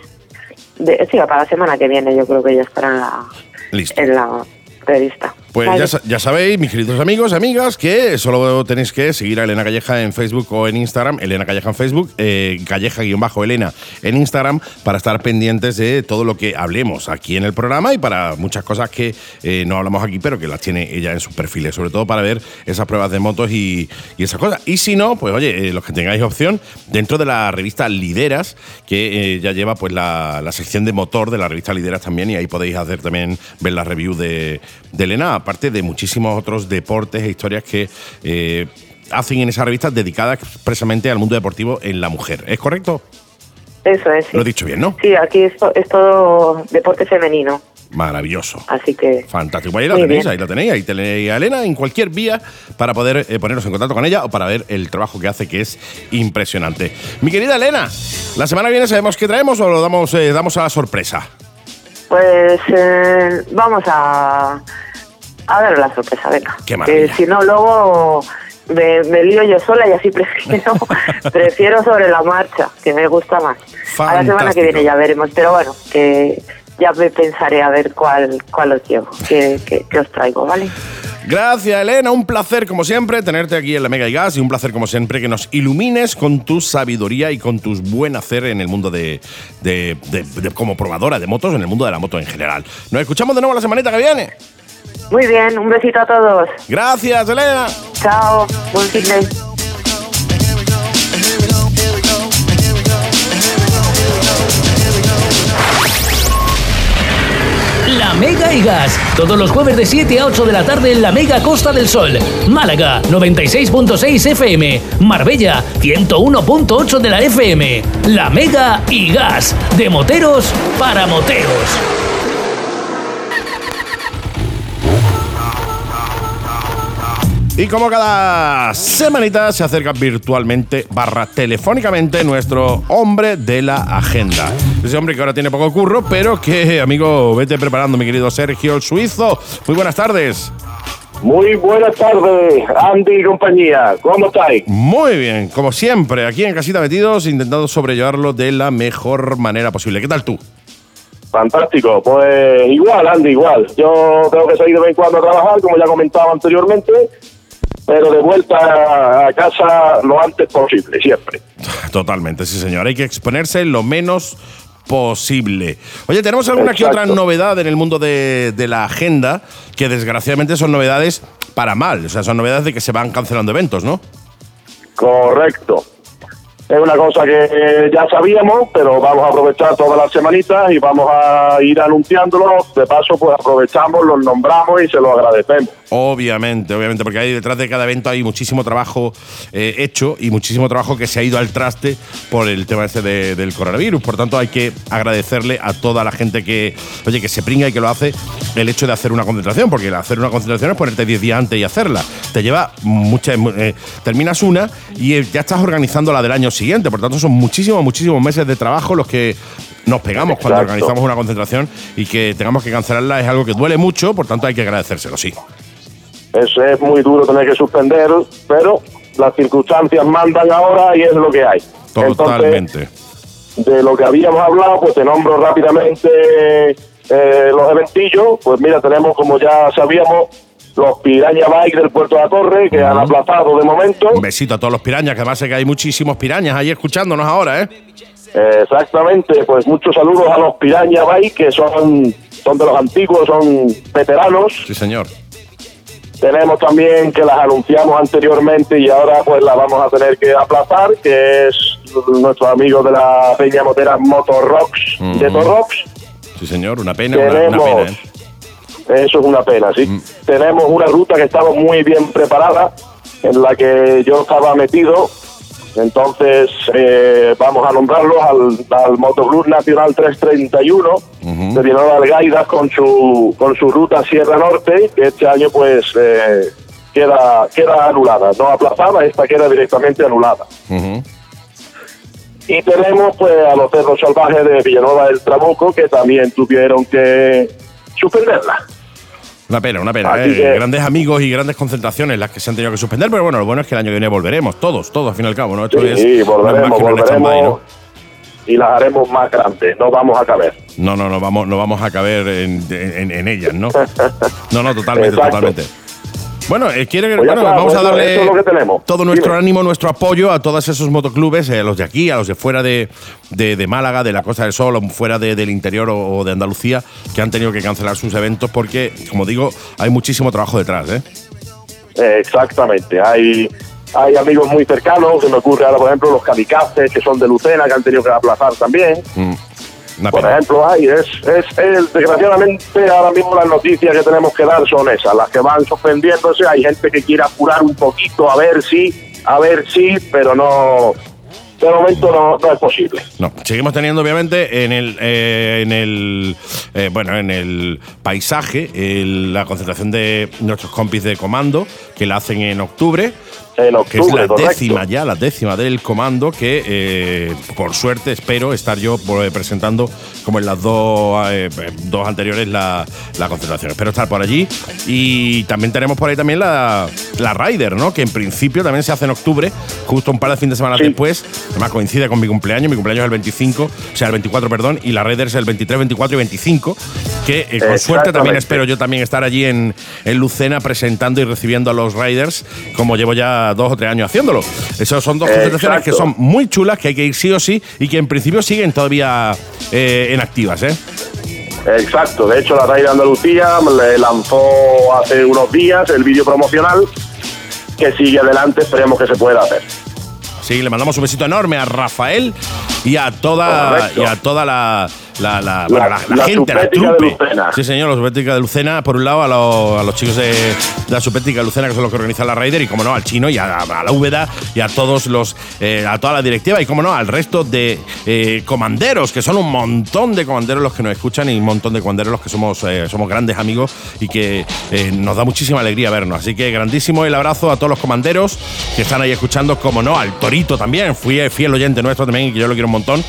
de, sí, para la semana que viene yo creo que ya estará en la, Listo. en la revista. Pues Vale. ya, sa- ya sabéis, mis queridos amigos, amigas, que solo tenéis que seguir a Elena Calleja en Facebook o en Instagram, Elena Calleja en Facebook, eh, Calleja-Elena en Instagram, para estar pendientes de todo lo que hablemos aquí en el programa y para muchas cosas que eh, no hablamos aquí, pero que las tiene ella en sus perfiles, sobre todo para ver esas pruebas de motos y, y esas cosas. Y si no, pues oye, eh, los que tengáis opción, dentro de la revista Lideras, que eh, ya lleva pues la, la sección de motor de la revista Lideras también, y ahí podéis hacer también, ver la review de, de Elena, aparte de muchísimos otros deportes e historias que eh, hacen en esa revista dedicada expresamente al mundo deportivo en la mujer. ¿Es correcto? Eso es. sí. Lo he dicho bien, ¿no? Sí, aquí es, es todo deporte femenino, Maravilloso. así que Fantástico. Ahí la tenéis, bien. ahí la tenéis, ahí tenéis a Elena en cualquier vía para poder eh, poneros en contacto con ella o para ver el trabajo que hace, que es impresionante. Mi querida Elena, la semana que viene sabemos qué traemos o lo damos, eh, damos a la sorpresa. pues eh, vamos a, a ver la sorpresa, venga. Que si no, luego me, me lío yo sola y así prefiero, prefiero sobre la marcha, que me gusta más. A la semana que viene ya veremos, pero bueno, que ya me pensaré a ver cuál, cuál os llevo, que, que, que os traigo, ¿vale? Gracias, Elena. Un placer, como siempre, tenerte aquí en la Mega y Gas y un placer, como siempre, que nos ilumines con tu sabiduría y con tus buen hacer en el mundo de, de- de- de- como probadora de motos, en el mundo de la moto en general. Nos escuchamos de nuevo la semanita que viene. Muy bien, un besito a todos. Gracias, Elena. Chao, buen fin de La La Mega y Gas. Todos los jueves de 7 a 8 de la tarde en la Mega Costa del Sol. Málaga, 96.6 FM. Marbella, 101.8 de la FM. La Mega y Gas. De moteros para moteros. Y como cada semanita se acerca virtualmente barra telefónicamente nuestro hombre de la agenda. Ese hombre que ahora tiene poco curro, pero que, amigo, vete preparando, mi querido Sergio el Suizo. Muy buenas tardes. Muy buenas tardes, Andy y compañía. ¿Cómo estáis? Muy bien, como siempre, aquí en Casita Metidos, intentando sobrellevarlo de la mejor manera posible. ¿Qué tal tú? Fantástico, pues igual, Andy, igual. Yo tengo que salir de vez en cuando a trabajar, como ya comentaba anteriormente, pero de vuelta a casa lo antes posible, siempre. Totalmente, sí, señor. Hay que exponerse lo menos posible. Oye, tenemos alguna que otra novedad en el mundo de, de la agenda, que desgraciadamente son novedades para mal. O sea, son novedades de que se van cancelando eventos, ¿no? Correcto. Es una cosa que ya sabíamos, pero vamos a aprovechar todas las semanitas y vamos a ir anunciándolo. De paso, pues aprovechamos, los nombramos y se los agradecemos. Obviamente, obviamente, porque ahí detrás de cada evento hay muchísimo trabajo eh, hecho y muchísimo trabajo que se ha ido al traste por el tema este de- del coronavirus. Por tanto, hay que agradecerle a toda la gente que, oye, que se pringa y que lo hace el hecho de hacer una concentración, porque hacer una concentración es ponerte 10 días antes y hacerla. Te lleva muchas. eh, terminas una y eh, ya estás organizando la del año siguiente. Por tanto, son muchísimos, muchísimos meses de trabajo los que nos pegamos cuando organizamos una concentración y que tengamos que cancelarla es algo que duele mucho, por tanto hay que agradecérselo, sí. Eso es muy duro tener que suspender, pero las circunstancias mandan ahora y es lo que hay. Entonces, Totalmente. de lo que habíamos hablado, pues te nombro rápidamente eh, los eventillos. Pues mira, tenemos, como ya sabíamos, los Piraña Bike del Puerto de la Torre, que han aplazado de momento. Un besito a todos los pirañas, que además sé que hay muchísimos pirañas ahí escuchándonos ahora, ¿eh? Exactamente, pues muchos saludos a los Piraña Bike, que son, son de los antiguos, son veteranos. Sí, señor. Tenemos también que las anunciamos anteriormente y ahora pues las vamos a tener que aplazar, que es nuestro amigo de la Peña Motera Motorrocks de Ujú. Torrox. Sí, señor. Una pena, una, una Tenemos, pena, ¿eh? Eso es una pena, sí. Tenemos una ruta que estaba muy bien preparada, en la que yo estaba metido. Entonces, eh, vamos a nombrarlos al, al Motoclub Nacional 331 de Villanueva de Gaidas con su, con su ruta Sierra Norte, que este año pues eh, queda, queda anulada. No aplazada, esta queda directamente anulada. Y tenemos pues a los cerros salvajes de Villanueva del Trabuco que también tuvieron que suspenderla. Una pena, una pena. ¿eh? que- Grandes amigos y grandes concentraciones las que se han tenido que suspender, pero bueno, lo bueno es que el año que viene volveremos, todos, todos, al fin y al cabo, ¿no? Esto Sí, es sí, volveremos, que una volveremos stand-by, ¿no? y las haremos más grandes, no vamos a caber. No, no, no vamos, no vamos a caber en, en- en ellas, ¿no? No, no, totalmente, totalmente. Bueno, eh, quiere que- Pues bueno, vamos a darle es todo nuestro Dime. ánimo, nuestro apoyo a todos esos motoclubes, eh, a los de aquí, a los de fuera de, de- de Málaga, de la Costa del Sol, o fuera de- del interior o, o de Andalucía, que han tenido que cancelar sus eventos porque, como digo, hay muchísimo trabajo detrás, ¿eh? Eh, Exactamente, hay, hay amigos muy cercanos, se me ocurre ahora, por ejemplo, los kamikazes que son de Lucena, que han tenido que aplazar también. Mm, Una Por pena. ejemplo, hay, es, es, es- desgraciadamente ahora mismo las noticias que tenemos que dar son esas, las que van suspendiéndose, hay gente que quiere apurar un poquito a ver si, a ver si, pero no, de momento no, no es posible. No, seguimos teniendo obviamente en el, eh, en el eh, bueno en el paisaje el- la concentración de nuestros compis de comando que la hacen en octubre. En que es la correcto. décima ya, la décima del comando, que eh, por suerte espero estar yo eh, presentando como en las dos, eh, dos anteriores la, la concentración. Espero estar por allí. Y también tenemos por ahí también la, la Rider, ¿no? Que en principio también se hace en octubre, justo un par de fines de semana Sí. después. Además coincide con mi cumpleaños, mi cumpleaños es el 25, o sea, el 24, perdón, y la Rider es el 23, 24 y 25, que eh, con suerte también espero yo también estar allí en, en Lucena presentando y recibiendo a los Riders, como llevo ya dos o tres años haciéndolo. Esos son dos concentraciones que Exacto. son muy chulas, que hay que ir sí o sí, y que en principio siguen todavía eh, en activas, ¿eh? Exacto, de hecho la RAI de Andalucía le lanzó hace unos días el vídeo promocional que sigue adelante, esperemos que se pueda hacer. Sí, le mandamos un besito enorme a Rafael y a toda, Correcto. y a toda la, la, la, La- bueno, la- la gente, la trupe. Sí, señor, la Subética de Lucena, por un lado, a los, a los chicos de, de la Subética de Lucena, que son los que organizan la Raider, y como no, al chino y a, a la Úbeda y a todos los, eh, a toda la directiva, y como no, al resto de eh, comanderos, que son un montón de comanderos los que nos escuchan y un montón de comanderos los que somos, eh, somos grandes amigos y que eh, nos da muchísima alegría vernos. Así que grandísimo el abrazo a todos los comanderos que están ahí escuchando, como no, al Torito también, fui fiel oyente nuestro también y que yo lo quiero un montón.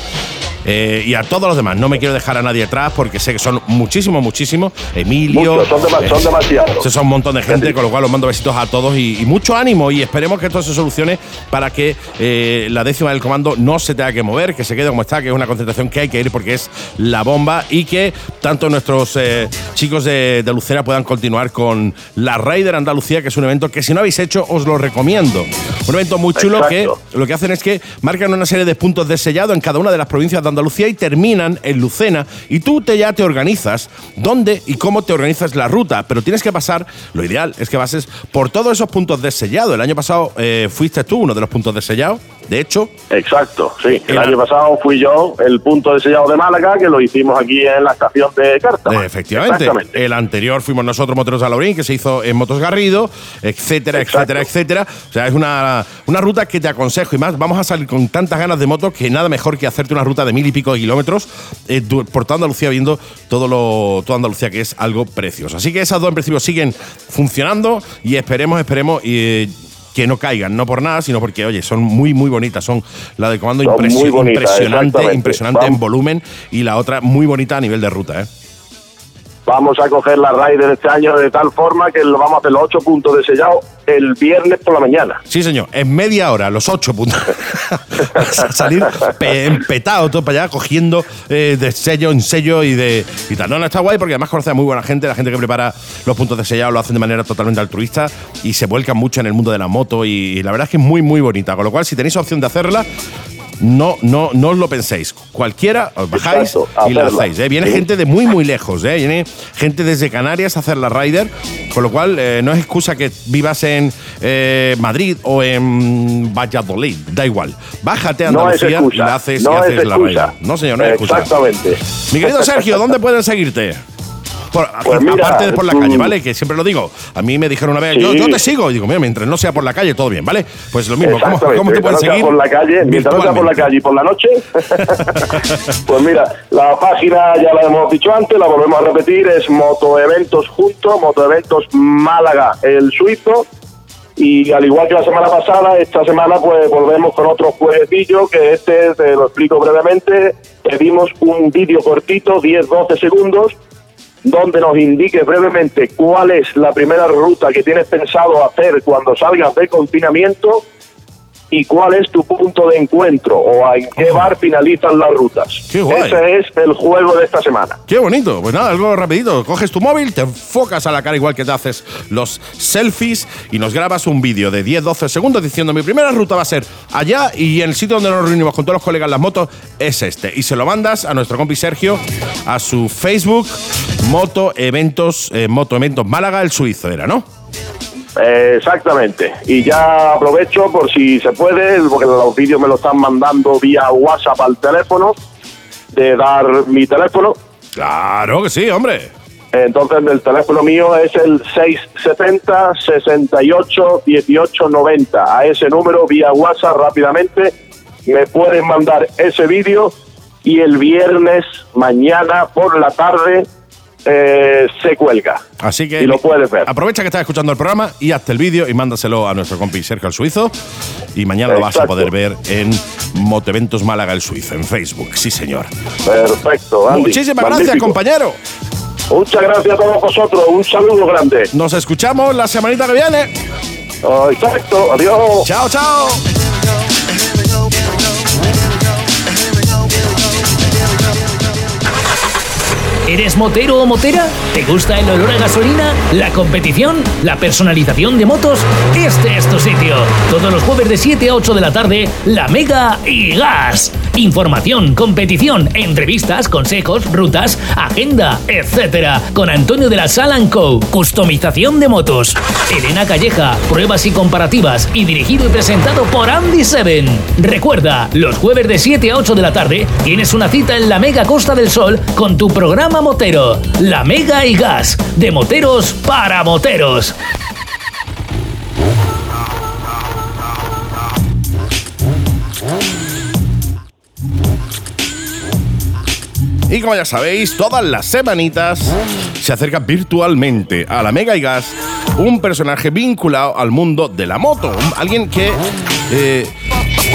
Eh, y a todos los demás, no me quiero dejar a nadie atrás porque sé que son muchísimos, muchísimos. Emilio. Muchos, son, eh, son demasiados. eso son un montón de gente, con lo cual os mando besitos a todos y, y mucho ánimo y esperemos que esto se solucione para que eh, la décima del comando no se tenga que mover, que se quede como está, que es una concentración que hay que ir porque es la bomba y que tanto nuestros eh, chicos de, de Lucera puedan continuar con la Raider Andalucía, que es un evento que si no habéis hecho os lo recomiendo. Un evento muy chulo que lo que hacen es que marcan una serie de puntos de sellado en cada una de las provincias de Andalucía y terminan en Lucena y tú te ya te organizas dónde y cómo te organizas la ruta, pero tienes que pasar, lo ideal es que pases por todos esos puntos de sellado. El año pasado eh, fuiste tú uno de los puntos de sellado, de hecho, Exacto, sí. El año pasado fui yo el punto de sellado de Málaga, que lo hicimos aquí en la estación de Cártama. Eh, Efectivamente. Exactamente. El anterior fuimos nosotros, Moteros de Alaurín, que se hizo en Motos Garrido, etcétera, Exacto. etcétera, etcétera. O sea, es una, una ruta que te aconsejo. Y más, vamos a salir con tantas ganas de moto que nada mejor que hacerte una ruta de mil y pico de kilómetros eh, por toda Andalucía, viendo todo lo, toda Andalucía, que es algo precioso. Así que esas dos en principio siguen funcionando y esperemos, esperemos. eh, que no caigan, no por nada, sino porque, oye, son muy, muy bonitas. Son la de comando bonitas, impresionante, impresionante en volumen y la otra muy bonita a nivel de ruta, ¿eh? Vamos a coger la Raider este año de tal forma que lo vamos a hacer los ocho puntos de sellado el viernes por la mañana. Sí, señor. En media hora, los ocho puntos. Salir pe- empetado todo para allá, cogiendo eh, de sello en sello y de y tal. No, no, está guay porque además conoce a muy buena gente. La gente que prepara los puntos de sellado lo hacen de manera totalmente altruista y se vuelcan mucho en el mundo de la moto. Y, la verdad es que es muy, muy bonita. Con lo cual, si tenéis opción de hacerla, no, no, no os lo penséis. Cualquiera, os bajáis Exacto, y la hacéis. ¿eh? Viene gente de muy, muy lejos. ¿eh? Viene gente desde Canarias a hacer la Rider. Con lo cual, eh, no es excusa que vivas en eh, Madrid o en Valladolid. Da igual. Bájate a Andalucía y la haces, no y es haces la. Rider. No, señor, no es excusa. Exactamente. Mi querido Sergio, ¿dónde pueden seguirte? Por, Pues mira, aparte de por la calle, ¿vale? Que siempre lo digo. A mí me dijeron una vez, yo, Sí. yo te sigo. Y digo, mira, mientras no sea por la calle, todo bien, ¿vale? Pues lo mismo, ¿cómo, cómo te pueden seguir? por la calle, mientras no sea por la calle y por la noche. pues mira, la página ya la hemos dicho antes, la volvemos a repetir, es Motoeventos Juntos, Motoeventos Málaga, el suizo. Y al igual que la semana pasada, esta semana pues volvemos con otro jueguecillo, que este, te lo explico brevemente, pedimos un vídeo cortito, 10-12 segundos, donde nos indique brevemente cuál es la primera ruta que tienes pensado hacer cuando salgas de confinamiento y cuál es tu punto de encuentro o en qué Ojo. bar finalizan las rutas. Qué guay. Ese es el juego de esta semana. Qué bonito. Pues nada, algo rapidito. Coges tu móvil, te enfocas a la cara igual que te haces los selfies y nos grabas un vídeo de 10-12 segundos diciendo mi primera ruta va a ser allá y el sitio donde nos reunimos con todos los colegas en las motos es este. Y se lo mandas a nuestro compi Sergio a su Facebook Moto Eventos, eh, Moto Eventos Málaga, el suizo era, ¿no? Eh, exactamente. Y ya aprovecho por si se puede, porque los vídeos me lo están mandando vía WhatsApp al teléfono, de dar mi teléfono. Claro que sí, hombre. Entonces el teléfono mío es el 670 68 18 90. A ese número vía WhatsApp rápidamente me pueden mandar ese vídeo y el viernes mañana por la tarde eh, se cuelga. Así que Y lo puedes ver. aprovecha que estás escuchando el programa y hazte el vídeo y mándaselo a nuestro compi Sergio el Suizo. Y mañana lo vas a poder ver en Moteventos Málaga el Suizo, en Facebook. Sí, señor. Perfecto, Andy. Muchísimas gracias, compañero. Muchas gracias a todos vosotros. Un saludo grande. Nos escuchamos la semanita que viene. Exacto. Adiós. Chao, chao. ¿Eres motero o motera? ¿Te gusta el olor a gasolina? ¿La competición? ¿La personalización de motos? Este es tu sitio. Todos los jueves de 7 a 8 de la tarde, La Mega y Gas. Información, competición, entrevistas, consejos, rutas, agenda, etc. Con Antonio de la Sala Co. Customización de motos. Elena Calleja, pruebas y comparativas. Y dirigido y presentado por Andy Seven. Recuerda, los jueves de 7 a 8 de la tarde tienes una cita en la Mega Costa del Sol con tu programa Motero. La Mega y Gas. De moteros para moteros. Y como ya sabéis, todas las semanitas se acerca virtualmente a la Mega y Gas un personaje vinculado al mundo de la moto. Alguien que, eh,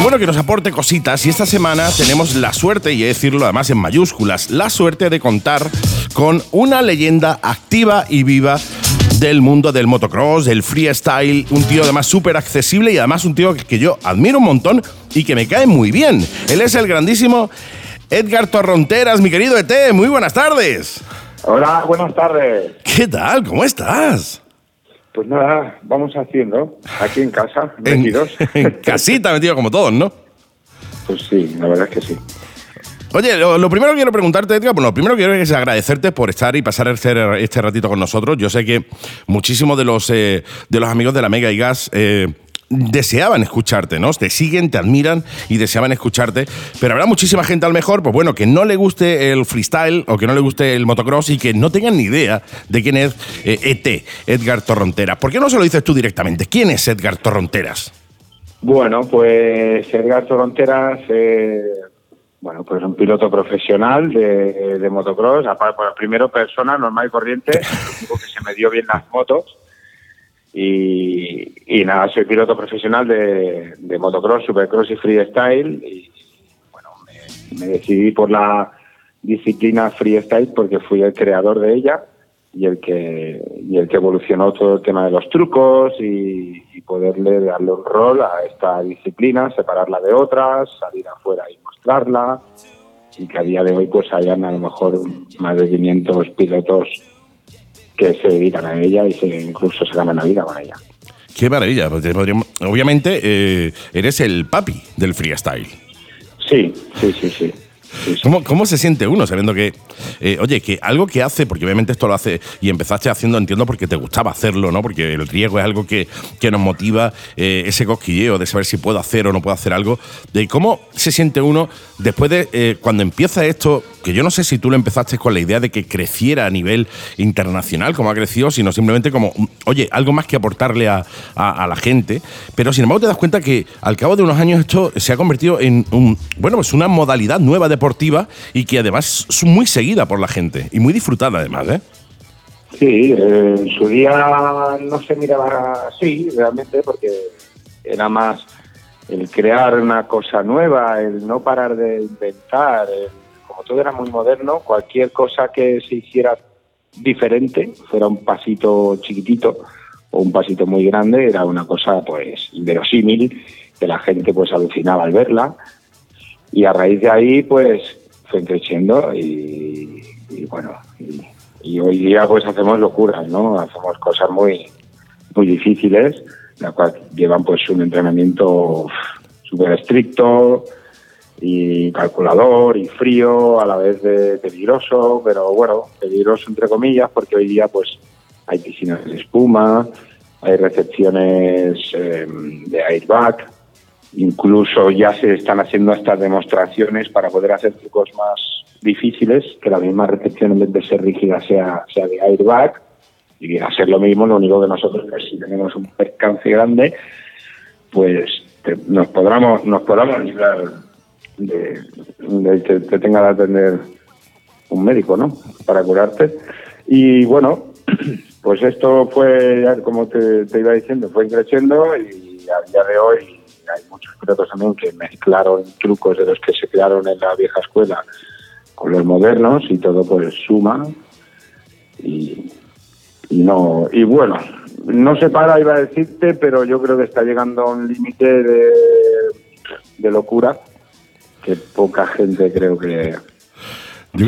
bueno, que nos aporte cositas. Y esta semana tenemos la suerte, y he decirlo además en mayúsculas, la suerte de contar con una leyenda activa y viva del mundo del motocross, del freestyle, un tío además súper accesible y además un tío que yo admiro un montón y que me cae muy bien. Él es el grandísimo Edgar Torronteras, mi querido ET, muy buenas tardes. Hola, buenas tardes. ¿Qué tal? ¿Cómo estás? Pues nada, vamos haciendo aquí en casa, metidos. En, casita metido como todos, ¿no? Pues sí, la verdad es que sí. Oye, lo, primero que quiero preguntarte, Edgar, bueno, lo primero que quiero es agradecerte por estar y pasar este, este ratito con nosotros. Yo sé que muchísimos de los, eh, de los amigos de la Mega y Gas eh, deseaban escucharte, ¿no? Te siguen, te admiran y deseaban escucharte, pero habrá muchísima gente al mejor, pues bueno, que no le guste el freestyle o que no le guste el motocross y que no tengan ni idea de quién es ET, eh, e Edgar Torronteras. ¿Por qué no se lo dices tú directamente? ¿Quién es Edgar Torronteras? Bueno, pues Edgar Torronteras, eh, bueno, pues un piloto profesional de, motocross, aparte, primero persona normal y corriente, que se me dio bien las motos y, nada, soy piloto profesional de, motocross, supercross y freestyle. Y bueno, me, decidí por la disciplina freestyle porque fui el creador de ella y el que y el que evolucionó todo el tema de los trucos y, poderle darle un rol a esta disciplina, separarla de otras, salir afuera y mostrarla y que a día de hoy pues hayan a lo mejor más de 500 pilotos que se dedican a ella y se, incluso se ganan la vida con ella. Qué maravilla. Obviamente eh, eres el papi del freestyle. Sí, sí, sí, sí. ¿Cómo, se siente uno sabiendo que, eh, oye, que algo que hace, porque obviamente esto lo hace y empezaste haciendo, entiendo, porque te gustaba hacerlo, ¿no? Porque el riesgo es algo que, nos motiva, eh, ese cosquilleo de saber si puedo hacer o no puedo hacer algo. De cómo se siente uno después de eh, cuando empieza esto, que yo no sé si tú lo empezaste con la idea de que creciera a nivel internacional, como ha crecido, sino simplemente como, oye, algo más que aportarle a, la gente. Pero sin embargo, te das cuenta que al cabo de unos años esto se ha convertido en un, bueno, pues una modalidad nueva de deportiva y que además es muy seguida por la gente y muy disfrutada además, ¿eh? Sí, en su día no se miraba así realmente porque era más el crear una cosa nueva, el no parar de inventar, como todo era muy moderno, cualquier cosa que se hiciera diferente, fuera un pasito chiquitito o un pasito muy grande, era una cosa pues inverosímil, que la gente pues alucinaba al verla y a raíz de ahí pues fue creciendo y, bueno y, hoy día pues hacemos locuras no hacemos cosas muy muy difíciles la cual llevan pues un entrenamiento súper estricto y calculador y frío a la vez de peligroso pero bueno peligroso entre comillas porque hoy día pues hay piscinas de espuma hay recepciones eh, de airbag Incluso ya se están haciendo estas demostraciones para poder hacer trucos más difíciles, que la misma recepción en vez de ser rígida sea, sea de airbag. Y ser lo mismo, lo único que nosotros, pues, si tenemos un percance grande, pues nos podamos nos podamos librar de, que te tenga que atender un médico, ¿no? Para curarte. Y bueno, pues esto fue, como te, te iba diciendo, fue creciendo y a día de hoy hay muchos pilotos también que mezclaron trucos de los que se crearon en la vieja escuela con los modernos y todo pues suma y, no y bueno no se para iba a decirte pero yo creo que está llegando a un límite de, de locura que poca gente creo que,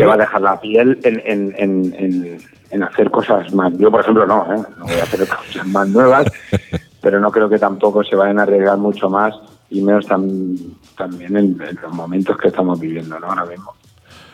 va a dejar la piel en, en, en, en, hacer cosas más yo por ejemplo no ¿eh? no voy a hacer cosas más nuevas pero no creo que tampoco se vayan a arriesgar mucho más y menos tan, también en, los momentos que estamos viviendo ¿no? ahora mismo.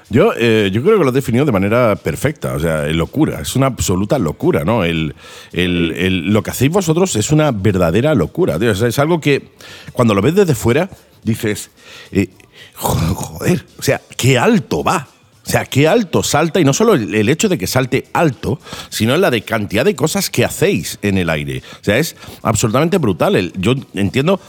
Yo, eh, yo creo que lo he definido de manera perfecta, o sea, locura, es una absoluta locura, ¿no? El, el- el- lo que hacéis vosotros es una verdadera locura, es algo que cuando lo ves desde fuera dices, eh, jo- joder, o sea, qué alto va. O sea, qué alto salta, y no solo el, hecho de que salte alto, sino la de cantidad de cosas que hacéis en el aire. O sea, es absolutamente brutal. Yo entiendo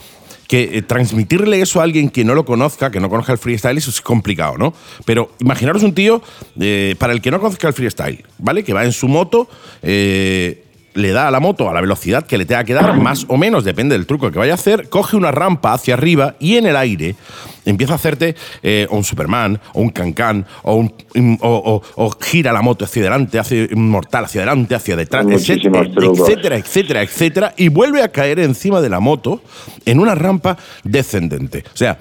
que eh, transmitirle eso a alguien que no lo conozca, que no conozca el freestyle, eso es complicado, ¿no? Pero imaginaros un tío, eh, para el que no conozca el freestyle, ¿vale? Que va en su moto, eh, le da a la moto a la velocidad que le tenga que dar, más o menos, depende del truco que vaya a hacer, coge una rampa hacia arriba y en el aire empieza a hacerte eh, un Superman, o un Cancan, o, un, o, o- o gira la moto hacia adelante, hace un mortal hacia adelante, hacia detrás, etcétera, etcétera, etcétera, etcétera, y vuelve a caer encima de la moto en una rampa descendente. O sea,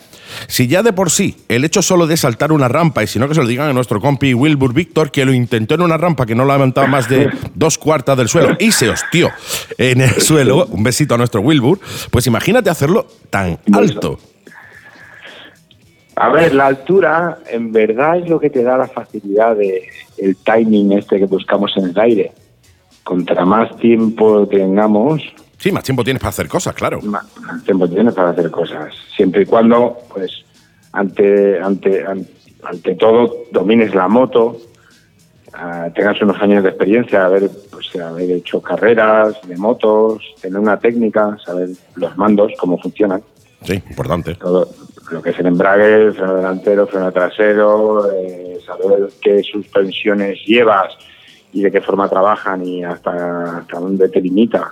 si ya de por sí el hecho solo de saltar una rampa, y si no que se lo digan a nuestro compi Wilbur Víctor, que lo intentó en una rampa que no levantaba más de dos cuartas del suelo y se hostió en el suelo, un besito a nuestro Wilbur, pues imagínate hacerlo tan alto. A ver, la altura en verdad es lo que te da la facilidad de el timing este que buscamos en el aire. Contra más tiempo tengamos, Sí, más tiempo tienes para hacer cosas, claro. más, tiempo tienes para hacer cosas. Siempre y cuando, pues, ante ante an- ante, todo domines la moto, ah, tengas unos años de experiencia, haber pues haber hecho carreras de motos, tener una técnica, saber los mandos cómo funcionan. Sí, importante. todo lo que es el embrague, el freno delantero, freno trasero, eh, saber qué suspensiones llevas y de qué forma trabajan y hasta, hasta dónde te limita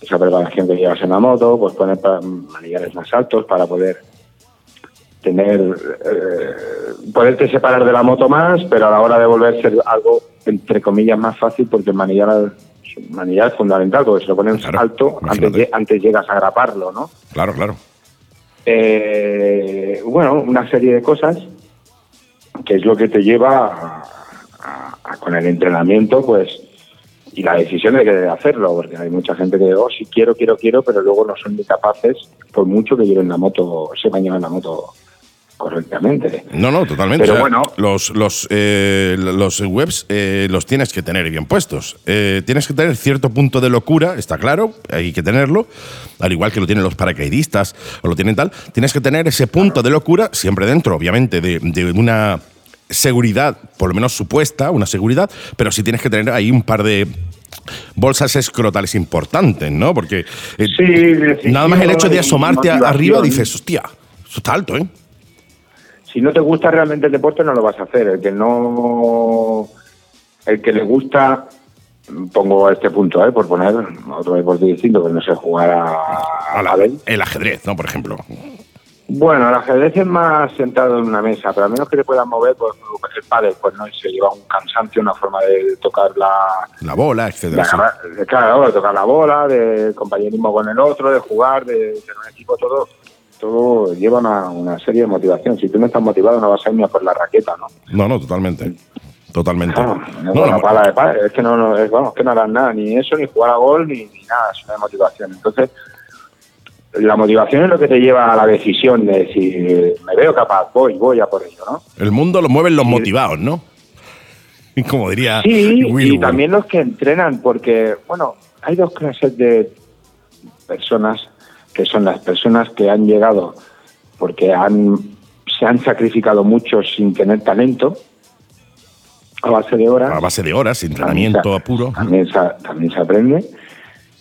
esa preparación que llevas en la moto, pues poner manillares más altos para poder tener eh, poderte separar de la moto más, pero a la hora de volver ser algo entre comillas más fácil porque el manillar, manillar es fundamental, porque si lo pones Claro, alto, antes, antes llegas a agraparlo, ¿no? Claro, claro. Eh, bueno, una serie de cosas que es lo que te lleva a, a- a- con el entrenamiento, pues, y la decisión de que hacerlo, porque hay mucha gente que, oh, sí quiero, quiero, quiero, pero luego no son ni capaces, por mucho que lleven la moto, sepan llevar la moto correctamente. No, no, totalmente. Pero O sea, bueno. los, los, eh, los webs eh, los tienes que tener bien puestos. Eh, tienes que tener cierto punto de locura, está claro, hay que tenerlo, al igual que lo tienen los paracaidistas o lo tienen tal. Tienes que tener ese punto de locura siempre dentro, obviamente, de, de una seguridad, por lo menos supuesta, una seguridad, pero sí tienes que tener ahí un par de bolsas escrotales importantes, ¿no? Porque eh, Sí, nada más el hecho de asomarte arriba dices, hostia, eso está alto, ¿eh? Si no te gusta realmente el deporte no lo vas a hacer el que no el que le gusta pongo este punto ¿eh? por poner otro deporte distinto que no sé jugar a, A la- el ajedrez, ¿no? Por ejemplo. bueno el ajedrez es más sentado en una mesa pero a menos que te puedas mover pues el pádel pues no se lleva un cansancio una forma de tocar la, La bola, etcétera. claro, de tocar la bola de compañerismo con el otro de jugar de tener un equipo todo todo lleva una, una serie de motivación si tú no estás motivado no vas a ir ni a por la raqueta no No, no, totalmente. Totalmente. Claro, No, bueno, no, pala de pala, es que no, no es, vamos, que no harán nada, ni eso, ni jugar a gol, ni, ni nada, es una motivación. Entonces, la motivación es lo que te lleva a la decisión de decir, me veo capaz, voy, voy a por ello, ¿no? El mundo lo mueven los motivados, ¿no? Como diría Sí, y también los que entrenan, porque, bueno, hay dos clases de personas, que son las personas que han llegado porque han, se han sacrificado mucho sin tener talento, a base de horas. A base de horas, entrenamiento También se- puro. También se, también se aprende.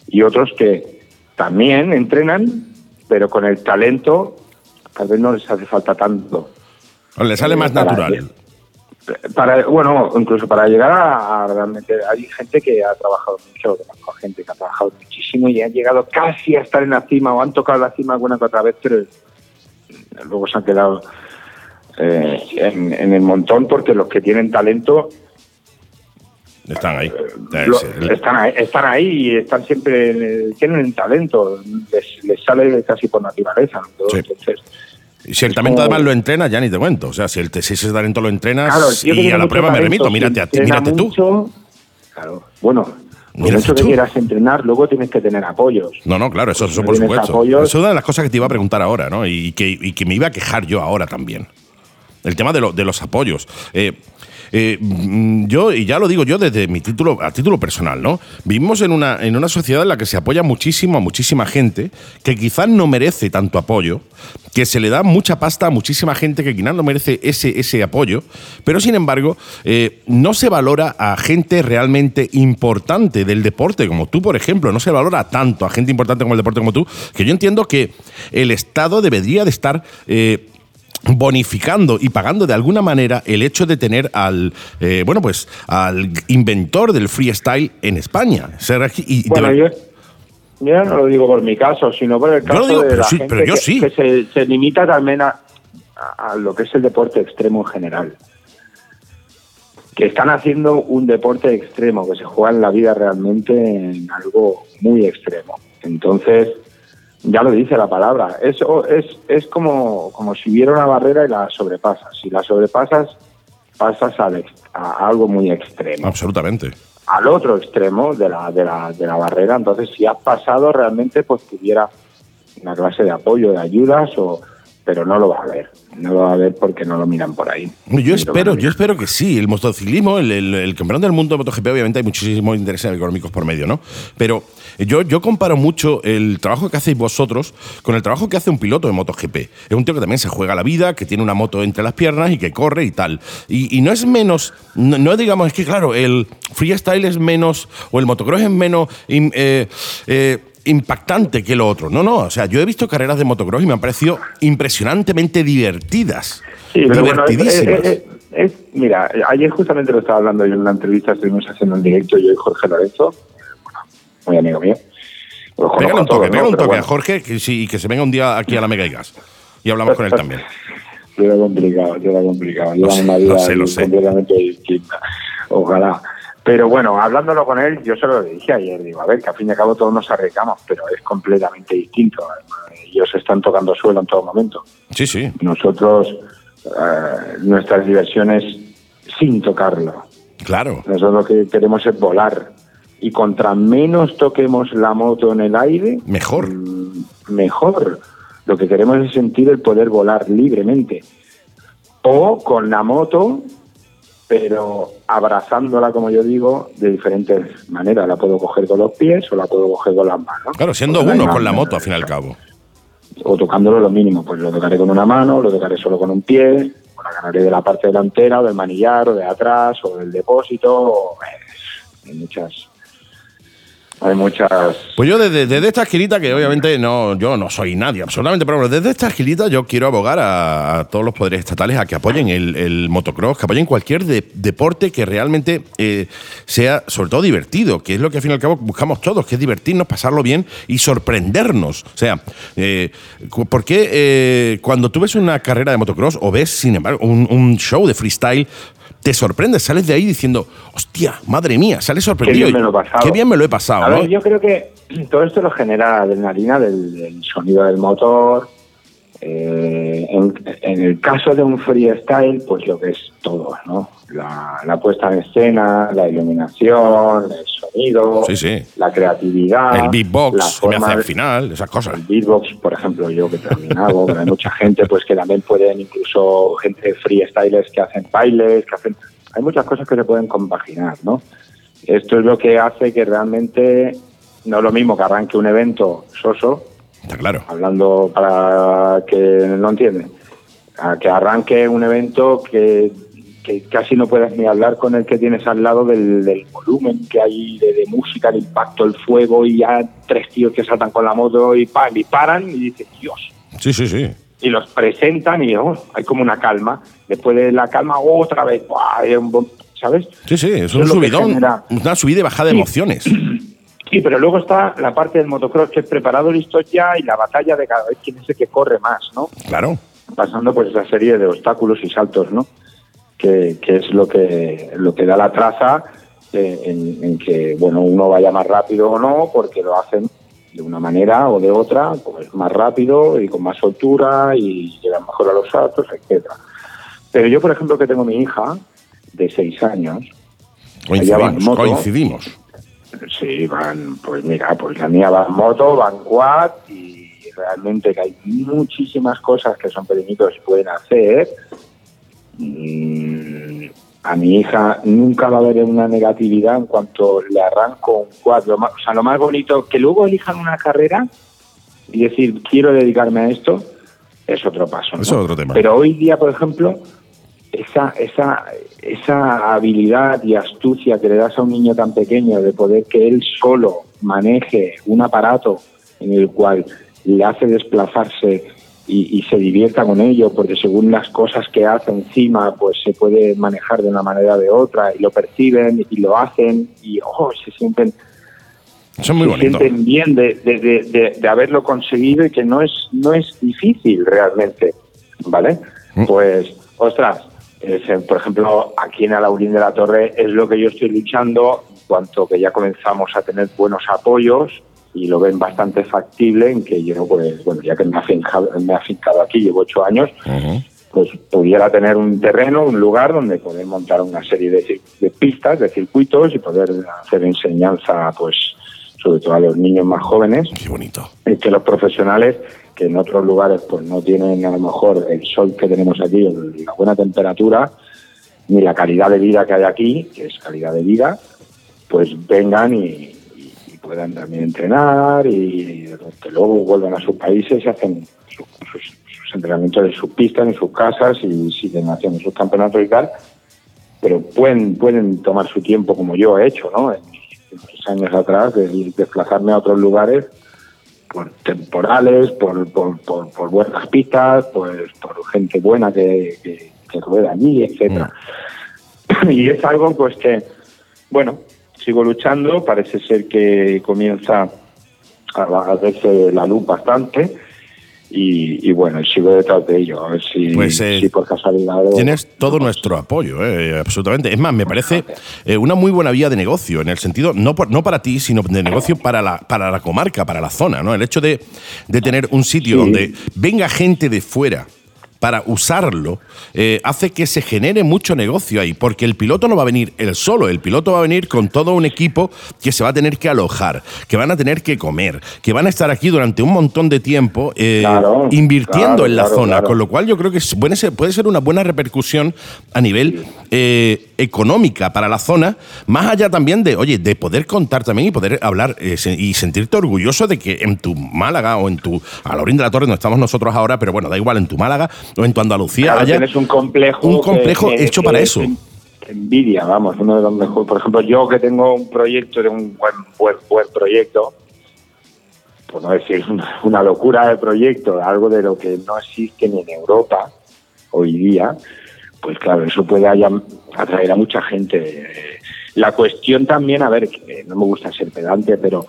Y otros que también entrenan, pero con el talento tal vez no les hace falta tanto. Le sale más natural. Para, bueno, incluso para llegar a, a realmente... Hay gente que ha trabajado mucho, conozco gente que ha trabajado muchísimo y han llegado casi a estar en la cima o han tocado la cima alguna que otra vez, pero luego se han quedado eh, en, en el montón porque los que tienen talento Están ahí. Lo- el- están ahí, están ahí y están siempre, en el- tienen el talento, les, les sale casi por naturaleza. ¿no? Sí. Entonces, Y si el talento además lo entrenas, ya ni te cuento. O sea, si, el, si ese talento lo entrenas claro, y a la prueba me remito, mírate, a ti, mírate tú. mucho, Claro, bueno, Por mucho que tú. quieras entrenar, luego tienes que tener apoyos. No, no, claro, eso, eso por supuesto. apoyos. Eso es una de las cosas que te iba a preguntar ahora, ¿no? Y que, y que me iba a quejar yo ahora también. El tema de, lo- de los apoyos. Eh, eh, mm, yo, y ya lo digo yo desde mi título, a título personal, ¿no? Vivimos en una, en una sociedad en la que se apoya muchísimo a muchísima gente que quizás no merece tanto apoyo, que se le da mucha pasta a muchísima gente que quizás no merece ese, ese apoyo, pero sin embargo, eh, no se valora a gente realmente importante del deporte, como tú, por ejemplo, no se valora tanto a gente importante como el deporte como tú, que yo entiendo que el Estado debería de estar... eh, bonificando y pagando de alguna manera el hecho de tener al eh, bueno pues al inventor del freestyle en España y- Bueno, yo, yo no lo digo por mi caso, sino por el caso digo, de la sí, gente sí. que se, se limita también a, a lo que es el deporte extremo en general. Que están haciendo un deporte extremo, que se juega en la vida realmente en algo muy extremo. Entonces, ya lo dice la palabra, es, es, es como, como si hubiera una barrera y la sobrepasas. Si la sobrepasas, pasas al a algo muy extremo absolutamente al otro extremo de la, de la, de la barrera. Entonces, si has pasado, realmente pues tuviera una clase de apoyo, de ayudas, o, pero no lo va a ver. No lo va a ver porque no lo miran por ahí. yo espero yo espero que sí. El motociclismo el, el, el campeonato del mundo de MotoGP obviamente hay muchísimos intereses económicos por medio no pero yo, yo comparo mucho el trabajo que hacéis vosotros con el trabajo que hace un piloto de MotoGP. Es un tío que también se juega la vida que tiene una moto entre las piernas y que corre y tal. Y, y no es menos no, no digamos es que claro el freestyle es menos o el motocross es menos eh, eh, impactante que lo otro. No, no, o sea, yo he visto carreras de motocross y me han parecido impresionantemente divertidas. Sí, pero bueno, es, divertidísimas. es- es- es- mira, ayer justamente lo estaba hablando yo en una entrevista, estuvimos haciendo un directo yo y Jorge Lorenzo, muy amigo mío. Pégale un toque, pégale un toque bueno. a Jorge que, sí, y que se venga un día aquí a la Mega y Gas. Y hablamos con él también. Yo era complicado, yo era complicado. Yo Lo era sé, lo sé, lo sé. completamente distinta. Ojalá. Pero bueno, hablándolo con él, yo se lo dije ayer. Digo, a ver, que al fin y al cabo todos nos arriesgamos, pero es completamente distinto. Ellos están tocando suelo en todo momento. Sí, sí. Nosotros, eh, nuestras diversiones sin tocarlo. Claro. Nosotros lo que queremos es volar. Y contra menos toquemos la moto en el aire, Mejor. mm, mejor. Lo que queremos es sentir el poder volar libremente. O con la moto, pero abrazándola, como yo digo, de diferentes maneras. La puedo coger con los pies o la puedo coger con las manos. Claro, siendo uno con la moto, al fin y al cabo. O tocándolo lo mínimo, pues lo tocaré con una mano, lo tocaré solo con un pie, o la ganaré de la parte delantera, o del manillar, o de atrás, o del depósito. o, eh, hay muchas. Hay muchas. Pues yo desde, desde esta esquinita, que obviamente no, yo no soy nadie, absolutamente, pero desde esta esquinita yo quiero abogar a, todos los poderes estatales a que apoyen el, motocross, que apoyen cualquier de- deporte que realmente eh, sea, sobre todo, divertido, que es lo que al fin y al cabo buscamos todos, que es divertirnos, pasarlo bien y sorprendernos. O sea, eh, cu- ¿por qué eh, cuando tú ves una carrera de motocross o ves, sin embargo, un show de freestyle, te sorprendes, sales de ahí diciendo, hostia, madre mía, sales sorprendido. bien me lo he pasado. Qué bien me lo he pasado, A ¿no? ver, yo creo que todo esto lo genera adrenalina del, del sonido del motor. Eh, en, en el caso de un freestyle, pues lo que es todo, ¿no? La, la puesta en escena, la iluminación, el sonido, Sí, sí. la creatividad. el beatbox que me hace al final, esas cosas. el beatbox, por ejemplo, yo que también hago, pero hay mucha gente pues que también pueden, incluso gente freestylers que hacen bailes, que hacen... Hay muchas cosas que se pueden compaginar, ¿no? Esto es lo que hace que realmente no es lo mismo que arranque un evento soso, Está claro. hablando para que no entienden, a que arranque un evento que, que casi no puedes ni hablar con el que tienes al lado del, del volumen que hay de, de música, el impacto, el fuego y ya tres tíos que saltan con la moto y, pam, y paran y dices, Dios, Sí, sí, sí. y los presentan y oh, hay como una calma. Después de la calma, otra vez, ¿sabes? Sí, sí, es un subidón, genera- una subida y bajada de Sí. emociones. Sí, pero luego está la parte del motocross que es preparado, listo ya, y la batalla de cada vez quién es el que corre más, ¿no? Claro. pasando por esa serie de obstáculos y saltos, ¿no? Que, que es lo que lo que da la traza eh, en, en que bueno uno vaya más rápido o no, porque lo hacen de una manera o de otra, pues más rápido y con más soltura y llegan mejor a los saltos, etcétera. Pero yo, por ejemplo, que tengo mi hija de seis años, Coincidimos, moto. coincidimos. Sí, van, pues mira, pues la mía va en moto, va en quad y realmente que hay muchísimas cosas que son pequeñitos y pueden hacer. Mm, a mi hija nunca va a haber una negatividad en cuanto le arranco un quad. Lo más- o sea, lo más bonito, que luego elijan una carrera y decir, quiero dedicarme a esto, es otro paso. ¿no? Eso es otro tema. Pero hoy día, por ejemplo, esa, esa, esa habilidad y astucia que le das a un niño tan pequeño de poder que él solo maneje un aparato en el cual le hace desplazarse y, y se divierta con ello, porque según las cosas que hace encima, pues se puede manejar de una manera o de otra, y lo perciben y lo hacen, y oh, se sienten muy se sienten bien de, de- de- de- de haberlo conseguido y que no es no es difícil realmente, ¿vale? Mm. Pues, ostras, es, eh, por ejemplo, aquí en Alaurín de la Torre es lo que yo estoy luchando, en cuanto que ya comenzamos a tener buenos apoyos y lo ven bastante factible en que yo, pues, bueno, ya que me he afincado, me he afincado aquí, llevo ocho años, pues pudiera tener un terreno, un lugar donde poder montar una serie de, de pistas, de circuitos y poder hacer enseñanza, pues sobre todo a los niños más jóvenes, Qué bonito. y que los profesionales que en otros lugares pues no tienen a lo mejor el sol que tenemos aquí, la buena temperatura, ni la calidad de vida que hay aquí, que es calidad de vida, pues vengan y, puedan también entrenar y que luego vuelvan a sus países y hacen su- sus, sus entrenamientos en sus pistas, en sus casas y siguen haciendo sus campeonatos y tal, pero pueden, pueden tomar su tiempo como yo he hecho, ¿no? En años atrás, de desplazarme a otros lugares por temporales, por, por, por, por buenas pistas, pues por gente buena que, que, que rueda allí, etcétera. Y es algo pues que, bueno, sigo luchando, parece ser que comienza a, a verse la luz bastante y, y bueno, sigo detrás de ello, a ver si, Pues, eh, si por casualidad... Tienes todo nuestro apoyo, eh, absolutamente. Es más, me parece eh, una muy buena vía de negocio, en el sentido, no, por- no para ti, sino de negocio para la, para la comarca, para la zona, ¿no? El hecho de, de tener un sitio Sí. donde venga gente de fuera para usarlo, eh, hace que se genere mucho negocio ahí, porque el piloto no va a venir él solo, el piloto va a venir con todo un equipo que se va a tener que alojar, que van a tener que comer, que van a estar aquí durante un montón de tiempo eh, Claro, invirtiendo claro, en la claro, zona, con lo cual yo creo que puede ser, puede ser una buena repercusión a nivel eh, económica para la zona, más allá también de, oye, de poder contar también y poder hablar eh, y sentirte orgulloso de que en tu Málaga o en tu, a la orilla de la torre donde estamos nosotros ahora, pero bueno, da igual, en tu Málaga o en tu Andalucía Claro, haya tienes un complejo. un complejo que- hecho que- para eso. envidia, vamos, uno de los mejores. Por ejemplo, yo que tengo un proyecto de un buen, buen, buen proyecto, por no decir una, una locura de proyecto, algo de lo que no existe ni en Europa hoy día, pues claro, eso puede atraer a mucha gente. La cuestión también, a ver, que no me gusta ser pedante, pero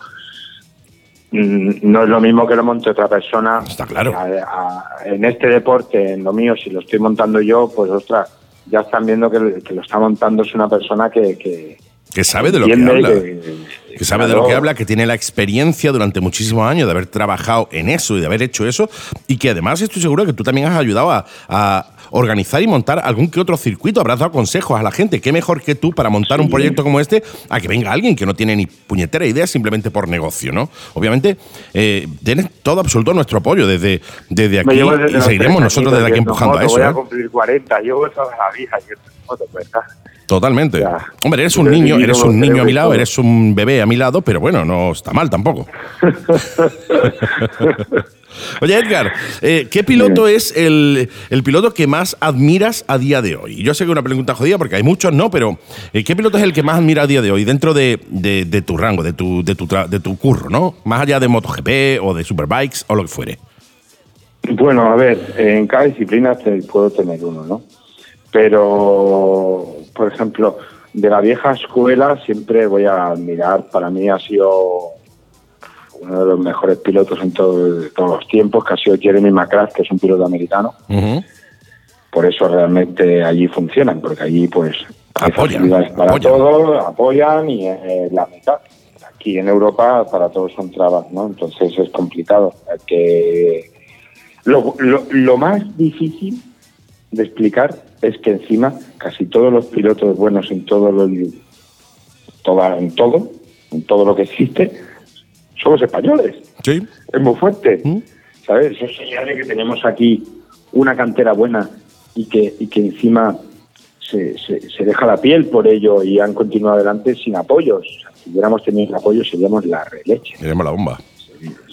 mm, no es lo mismo que lo monte otra persona. Está claro. A- a- en este deporte, en lo mío, si lo estoy montando yo, pues ostras, ya están viendo que, que lo está montando es una persona que, que que sabe de lo que habla. que- que sabe de lo que habla, que tiene la experiencia durante muchísimos años de haber trabajado en eso y de haber hecho eso, y que además estoy seguro que tú también has ayudado a, a organizar y montar algún que otro circuito, habrás dado consejos a la gente. ¿Qué mejor que tú para montar un proyecto como este a que venga alguien que no tiene ni puñetera idea simplemente por negocio, ¿no? Obviamente, eh, tienes todo absoluto nuestro apoyo desde, desde aquí desde y seguiremos 30 nosotros desde aquí empujando a yendo en eso. moto, Voy ¿eh? a cumplir 40, llevo toda la vida en moto, está. Totalmente. Ya. Hombre, eres un niño, eres un niño a mi lado, todo. eres un bebé a mi lado, pero bueno, no está mal tampoco. Oye, Edgar, eh, ¿qué piloto es el, el piloto que más admiras a día de hoy? Yo sé que es una pregunta jodida porque hay muchos, ¿no? Pero eh, ¿qué piloto es el que más admira a día de hoy dentro de, de- de tu rango, de tu, de, tu de tu curro, ¿no? Más allá de MotoGP o de Superbikes o lo que fuere. Bueno, a ver, en cada disciplina puedo tener uno, ¿no? Pero, por ejemplo, de la vieja escuela siempre voy a admirar, para mí ha sido uno de los mejores pilotos en todo- de todos los tiempos, que ha sido Jeremy McCrath, que es un piloto americano. Por eso realmente allí funcionan, porque allí pues hay Apoyan, facilidades para apoyan. todo, apoyan y eh, la mitad. Aquí en Europa para todos son trabas, ¿no? Entonces es complicado. Que lo, lo, lo más difícil de explicar es que encima casi todos los pilotos buenos en todo lo, toda, en todo en todo lo que existe, somos españoles. Sí. Es muy fuerte. ¿Mm? ¿Sabes? Eso señala que tenemos aquí una cantera buena y que, y que encima se, se, se deja la piel por ello y han continuado adelante sin apoyos. O sea, si hubiéramos tenido apoyo seríamos la releche, Tenemos la bomba.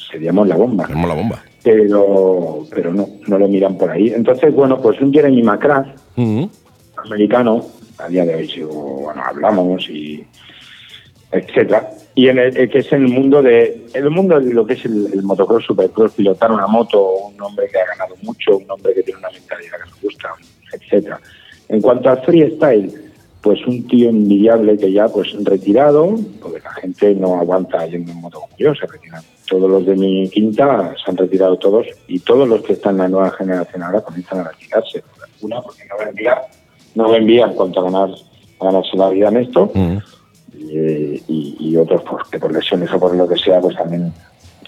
seríamos la bomba. Tenemos la bomba. Pero, pero no, no lo miran por ahí. Entonces, bueno, pues un Jeremy McCrath, Mm. americano, a día de hoy sigo, bueno, hablamos y etcétera. Y en el, el que es el mundo de el mundo de lo que es el, el motocross, supercross, pilotar una moto, un hombre que ha ganado mucho, un hombre que tiene una mentalidad que nos gusta, etcétera. En cuanto al freestyle, pues un tío envidiable que ya pues retirado, porque la gente no aguanta yendo en moto como yo, se retiran. Todos los de mi quinta se han retirado todos y todos los que están en la nueva generación ahora comienzan a retirarse. Una porque no vendían, no vendían cuanto a ganar a ganarse la vida en esto Mm. y, y- y otros pues, que por lesiones o por lo que sea pues también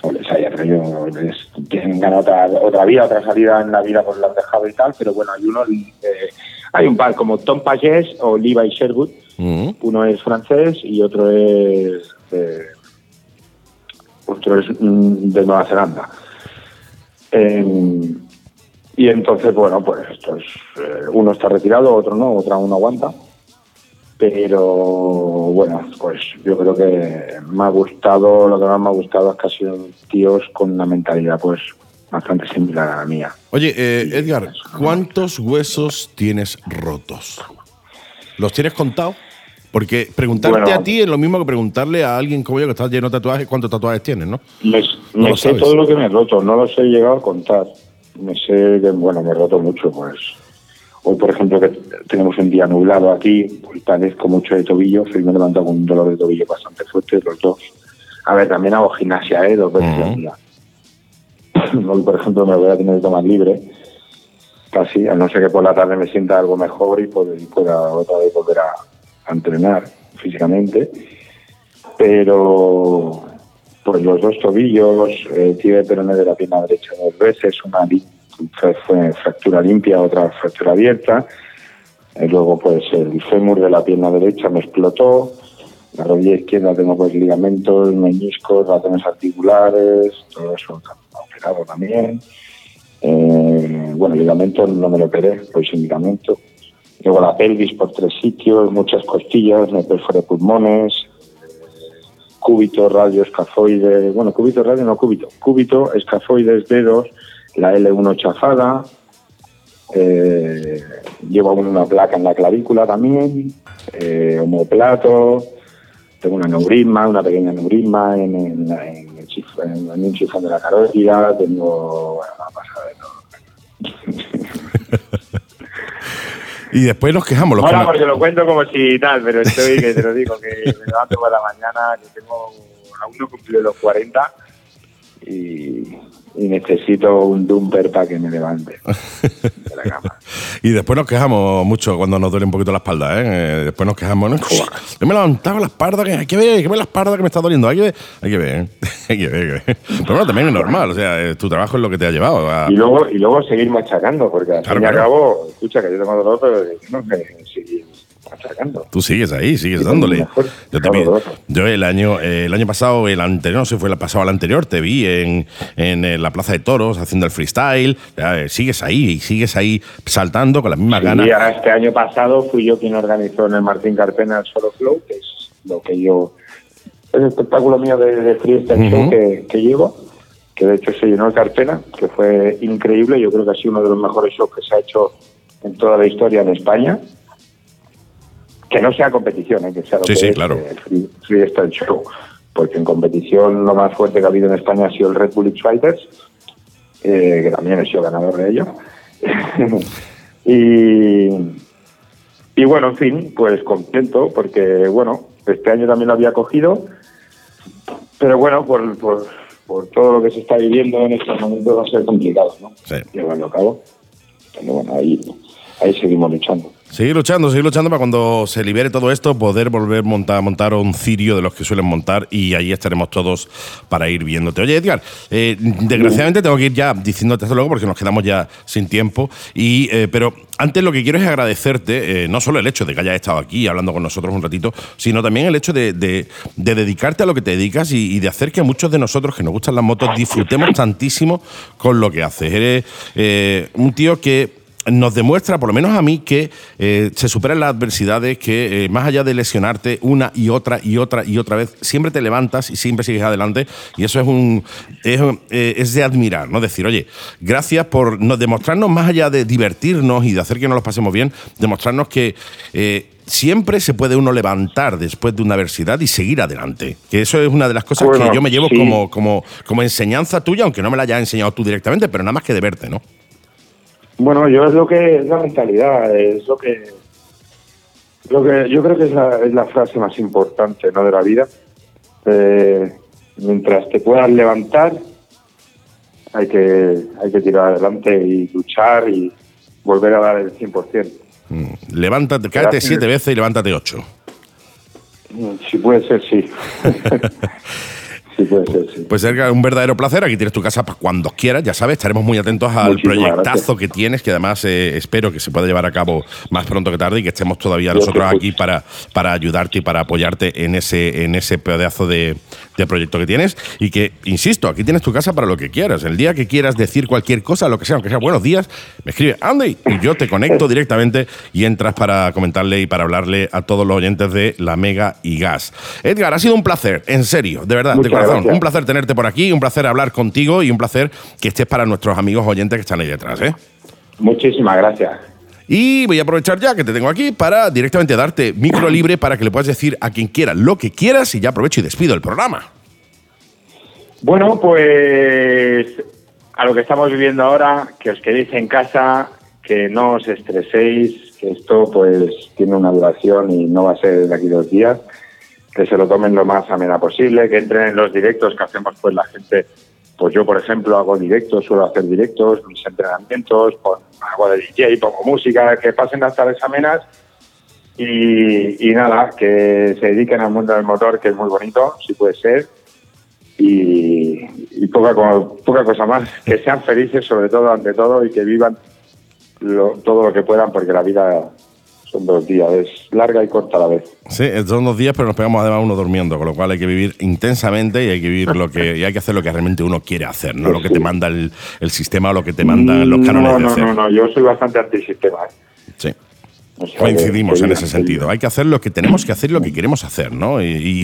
o les haya traído les tienen ganas otra, otra vida otra salida en la vida pues la han dejado y tal pero bueno hay uno eh, hay un par como Tom Pages o Levi Sherwood Mm. uno es francés y otro es eh, de Nueva Zelanda Em, y entonces bueno pues esto es eh, uno está retirado otro no otra uno aguanta pero bueno, pues yo creo que me ha gustado, lo que más me ha gustado es que ha sido tíos con una mentalidad pues bastante similar a la mía. Oye, eh, Edgar, ¿cuántos huesos tienes rotos? ¿Los tienes contados? Porque preguntarte Bueno. a ti es lo mismo que preguntarle a alguien como yo que está lleno de tatuajes cuántos tatuajes tienes, ¿no? Me, No me sé sabes. todo lo que me he roto, no los he llegado a contar. Me sé que, bueno, me he roto mucho, pues. Hoy, por ejemplo, que tenemos un día nublado aquí, pues padezco mucho de tobillo, hoy me he levantado con un dolor de tobillo bastante fuerte, los dos. A ver, también hago gimnasia, ¿eh? Dos veces al día. Hoy, por ejemplo, me voy a tener que tomar libre, casi, a no ser que por la tarde me sienta algo mejor y pueda otra vez volver a, a entrenar físicamente. Pero, pues los dos tobillos, eh, tibia y peroné de la pierna derecha dos veces, una fractura limpia, otra fractura abierta. Eh, luego, pues el fémur de la pierna derecha me explotó. La rodilla izquierda tengo pues ligamentos, meniscos, ratones articulares, todo eso operado también. Eh, bueno, ligamentos no me lo operé, pues sin ligamento. Luego la pelvis por tres sitios, muchas costillas, me perforé pulmones, cúbito, radio, escafoide, bueno, cúbito, radio, no cúbito, cúbito, escafoides, dedos, la L1 chafada, eh, llevo una placa en la clavícula también, eh, homoplato, tengo una neurisma, una pequeña neurisma en, en, el chifón de la carótida, tengo, bueno, pasada de todo. Y después nos quejamos. Los Ahora que no- porque lo cuento como si tal, pero estoy, que te lo digo, que me levanto por la mañana, que tengo, aún no cumplido los 40 y, y necesito un dumper para que me levante de la cama. Y después nos quejamos mucho cuando nos duele un poquito la espalda, ¿eh? Eh, Después nos quejamos, ¿no? Yo me he levantado la espalda, que hay que ver, hay que ver la espalda que me está doliendo, hay que ver, hay que ver, hay que ver, hay que ver. Pero bueno, también es normal, o sea, eh, tu trabajo es lo que te ha llevado a... Y luego, y luego seguir machacando, porque al Claro, fin y al claro. cabo, escucha que yo tengo dolor, pero tengo que seguir machacando. Tú sigues ahí, sigues Sí, dándole. Yo también. Yo el año, eh, el año pasado, el anterior, no sé, fue el pasado al anterior, te vi en, en, eh, la Plaza de Toros haciendo el freestyle. Ya, eh, sigues ahí y sigues ahí saltando con las mismas ganas. Y ahora este año pasado fui yo quien organizó en el Martín Carpena el Solo Flow, que es lo que yo. Es el espectáculo mío de, de freestyle show Ujú. que, que llevo, que de hecho se llenó el Carpena, que fue increíble. Yo creo que ha sido uno de los mejores shows que se ha hecho en toda la historia en España. Que no sea competición, ¿eh? que sea lo Sí, que sí, es, claro. eh, free- freestyle show. Porque en competición lo más fuerte que ha habido en España ha sido el Red Bull X Fighters, eh, que también he sido ganador de ello. y, y bueno, en fin, pues contento porque, bueno, este año también lo había cogido, pero bueno, por, por, por todo lo que se está viviendo en estos momentos va a ser complicado, ¿no? Sí. Llevarlo a cabo. Pero bueno, ahí, ahí seguimos luchando. Seguir luchando, seguir luchando para cuando se libere todo esto, poder volver a montar, montar un cirio de los que suelen montar y ahí estaremos todos para ir viéndote. Oye, Edgar, eh, desgraciadamente tengo que ir ya diciéndote esto luego porque nos quedamos ya sin tiempo, y, eh, pero antes lo que quiero es agradecerte, eh, no solo el hecho de que hayas estado aquí hablando con nosotros un ratito, sino también el hecho de, de- de dedicarte a lo que te dedicas y, y de hacer que muchos de nosotros que nos gustan las motos disfrutemos tantísimo con lo que haces. Eres un tío que nos demuestra, por lo menos a mí, que eh, se superan las adversidades, que eh, más allá de lesionarte una y otra y otra y otra vez, siempre te levantas y siempre sigues adelante. Y eso es un es, eh, es de admirar, ¿no? Decir, oye, gracias por nos demostrarnos, más allá de divertirnos y de hacer que nos los pasemos bien, demostrarnos que siempre se puede uno levantar después de una adversidad y seguir adelante. Que eso es una de las cosas Bueno, que yo me llevo sí. como, como, como enseñanza tuya, aunque no me la hayas enseñado tú directamente, pero nada más que de verte, ¿no? Bueno, yo es lo que es la mentalidad, es lo que, lo que yo creo que es la, es la frase más importante ¿no? de la vida. Eh, mientras te puedas levantar, hay que, hay que tirar adelante y luchar y volver a dar el 100%. Mm, Levántate, Gracias. siete veces y levántate ocho. Mm, Si puede ser, sí. sí puede ser, sí. Pues Edgar, un verdadero placer. Aquí tienes tu casa para cuando quieras. Ya sabes, estaremos muy atentos al Muchísimas proyectazo gracias. que tienes, que además eh, espero que se pueda llevar a cabo más pronto que tarde y que estemos todavía Yo nosotros aquí para, para ayudarte y para apoyarte en ese, en ese pedazo de, de proyecto que tienes. Y que, insisto, aquí tienes tu casa para lo que quieras. El día que quieras decir cualquier cosa, lo que sea, aunque sea buenos días, me escribe Andy y yo te conecto directamente y entras para comentarle y para hablarle a todos los oyentes de La Mega y Gas. Edgar, ha sido un placer, en serio, de verdad, de corazón. gracias. Un placer tenerte por aquí, un placer hablar contigo y un placer que estés para nuestros amigos oyentes que están ahí detrás. ¿eh? Muchísimas gracias. Y voy a aprovechar ya que te tengo aquí para directamente darte micro libre para que le puedas decir a quien quiera lo que quieras y ya aprovecho y despido el programa. Bueno, pues a lo que estamos viviendo ahora, que os quedéis en casa, que no os estreséis, que esto pues tiene una duración y no va a ser de aquí dos días, que se lo tomen lo más amena posible, que entren en los directos que hacemos pues la gente, pues yo por ejemplo hago directos, suelo hacer directos, mis entrenamientos, pon- hago de DJ, pongo música, que pasen las tardes amenas y, nada, que se dediquen al mundo del motor, que es muy bonito, si puede ser, y, y poca, poca cosa más. Que sean felices, sobre todo, ante todo, y que vivan lo- todo lo que puedan, porque la vida son dos días, es larga y corta a la vez. Sí, son dos días, pero nos pegamos además uno durmiendo, con lo cual hay que vivir intensamente y hay que vivir lo que y hay que hacer lo que realmente uno quiere hacer, no Pues lo que sí. te manda el, el sistema o lo que te mandan los cánones no, de no, hacer. no, no, yo soy bastante antisistema. ¿eh? Sí. Coincidimos en ese sentido. Hay que hacer lo que tenemos que hacer y lo que queremos hacer, ¿no? Y,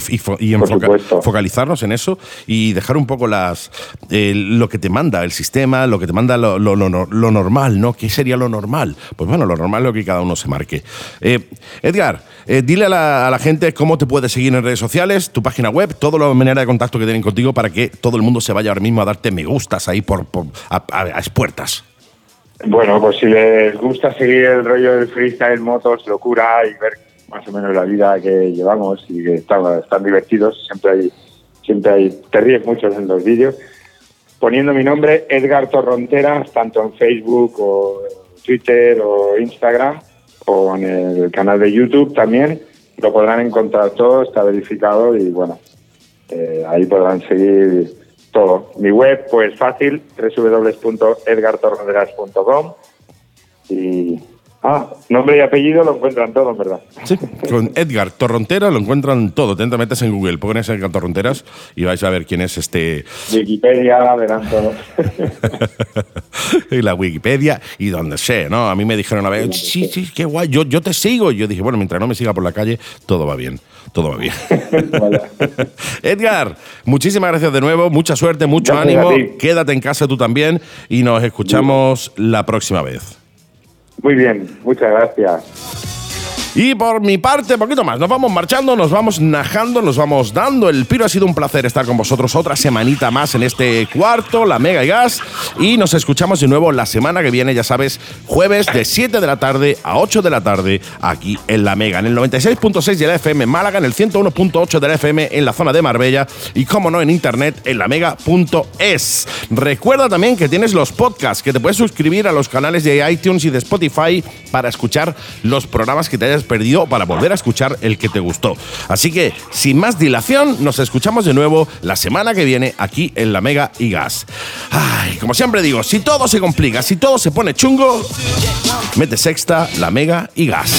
enfoca- focalizarnos en eso y dejar un poco las eh, lo que te manda el sistema, lo que te manda lo, lo- lo- lo normal, ¿no? ¿Qué sería lo normal? Pues bueno, lo normal es lo que cada uno se marque. Eh, Edgar, eh, dile a la, a la gente cómo te puedes seguir en redes sociales, tu página web, toda la manera de contacto que tienen contigo para que todo el mundo se vaya ahora mismo a darte me gustas ahí por, por- a, a- a expuertas. Bueno, pues si les gusta seguir el rollo del freestyle, motos, locura y ver más o menos la vida que llevamos y que están, están divertidos, siempre hay, siempre hay, te ríes mucho en los vídeos, poniendo mi nombre, Edgar Torronteras, tanto en Facebook o Twitter o Instagram o en el canal de YouTube también, lo podrán encontrar todo, está verificado y bueno, eh, ahí podrán seguir todo. Mi web, pues fácil, www.edgartorronderas.com y... Ah, nombre y apellido lo encuentran todo, en verdad. Sí, con Edgar Torronteras lo encuentran todo. Te metes en Google, pones Edgar Torronteras y vais a ver quién es este. Wikipedia, verán todo. y la Wikipedia y donde sea, ¿no? A mí me dijeron una vez, sí, sí, qué guay, yo, yo te sigo. Y yo dije, bueno, mientras no me siga por la calle, todo va bien, todo va bien. Vale. Edgar, muchísimas gracias de nuevo, mucha suerte, mucho Gracias ánimo. Quédate en casa tú también y nos escuchamos la próxima vez. Muy bien, muchas gracias. Y por mi parte, poquito más. Nos vamos marchando, nos vamos najando, nos vamos dando el piro. Ha sido un placer estar con vosotros otra semanita más en este cuarto, la Mega y Gas. Y nos escuchamos de nuevo la semana que viene, ya sabes, jueves de 7 de la tarde a 8 de la tarde aquí en la Mega, en el 96.6 de la FM Málaga, en el 101.8 de la FM en la zona de Marbella y, como no, en internet en la Mega.es. Recuerda también que tienes los podcasts, que te puedes suscribir a los canales de iTunes y de Spotify para escuchar los programas que te hayas perdido para volver a escuchar el que te gustó. Así que, sin más dilación, nos escuchamos de nuevo la semana que viene aquí en la Mega y Gas. Ay, como siempre digo, si todo se complica, si todo se pone chungo, mete sexta, la Mega y Gas.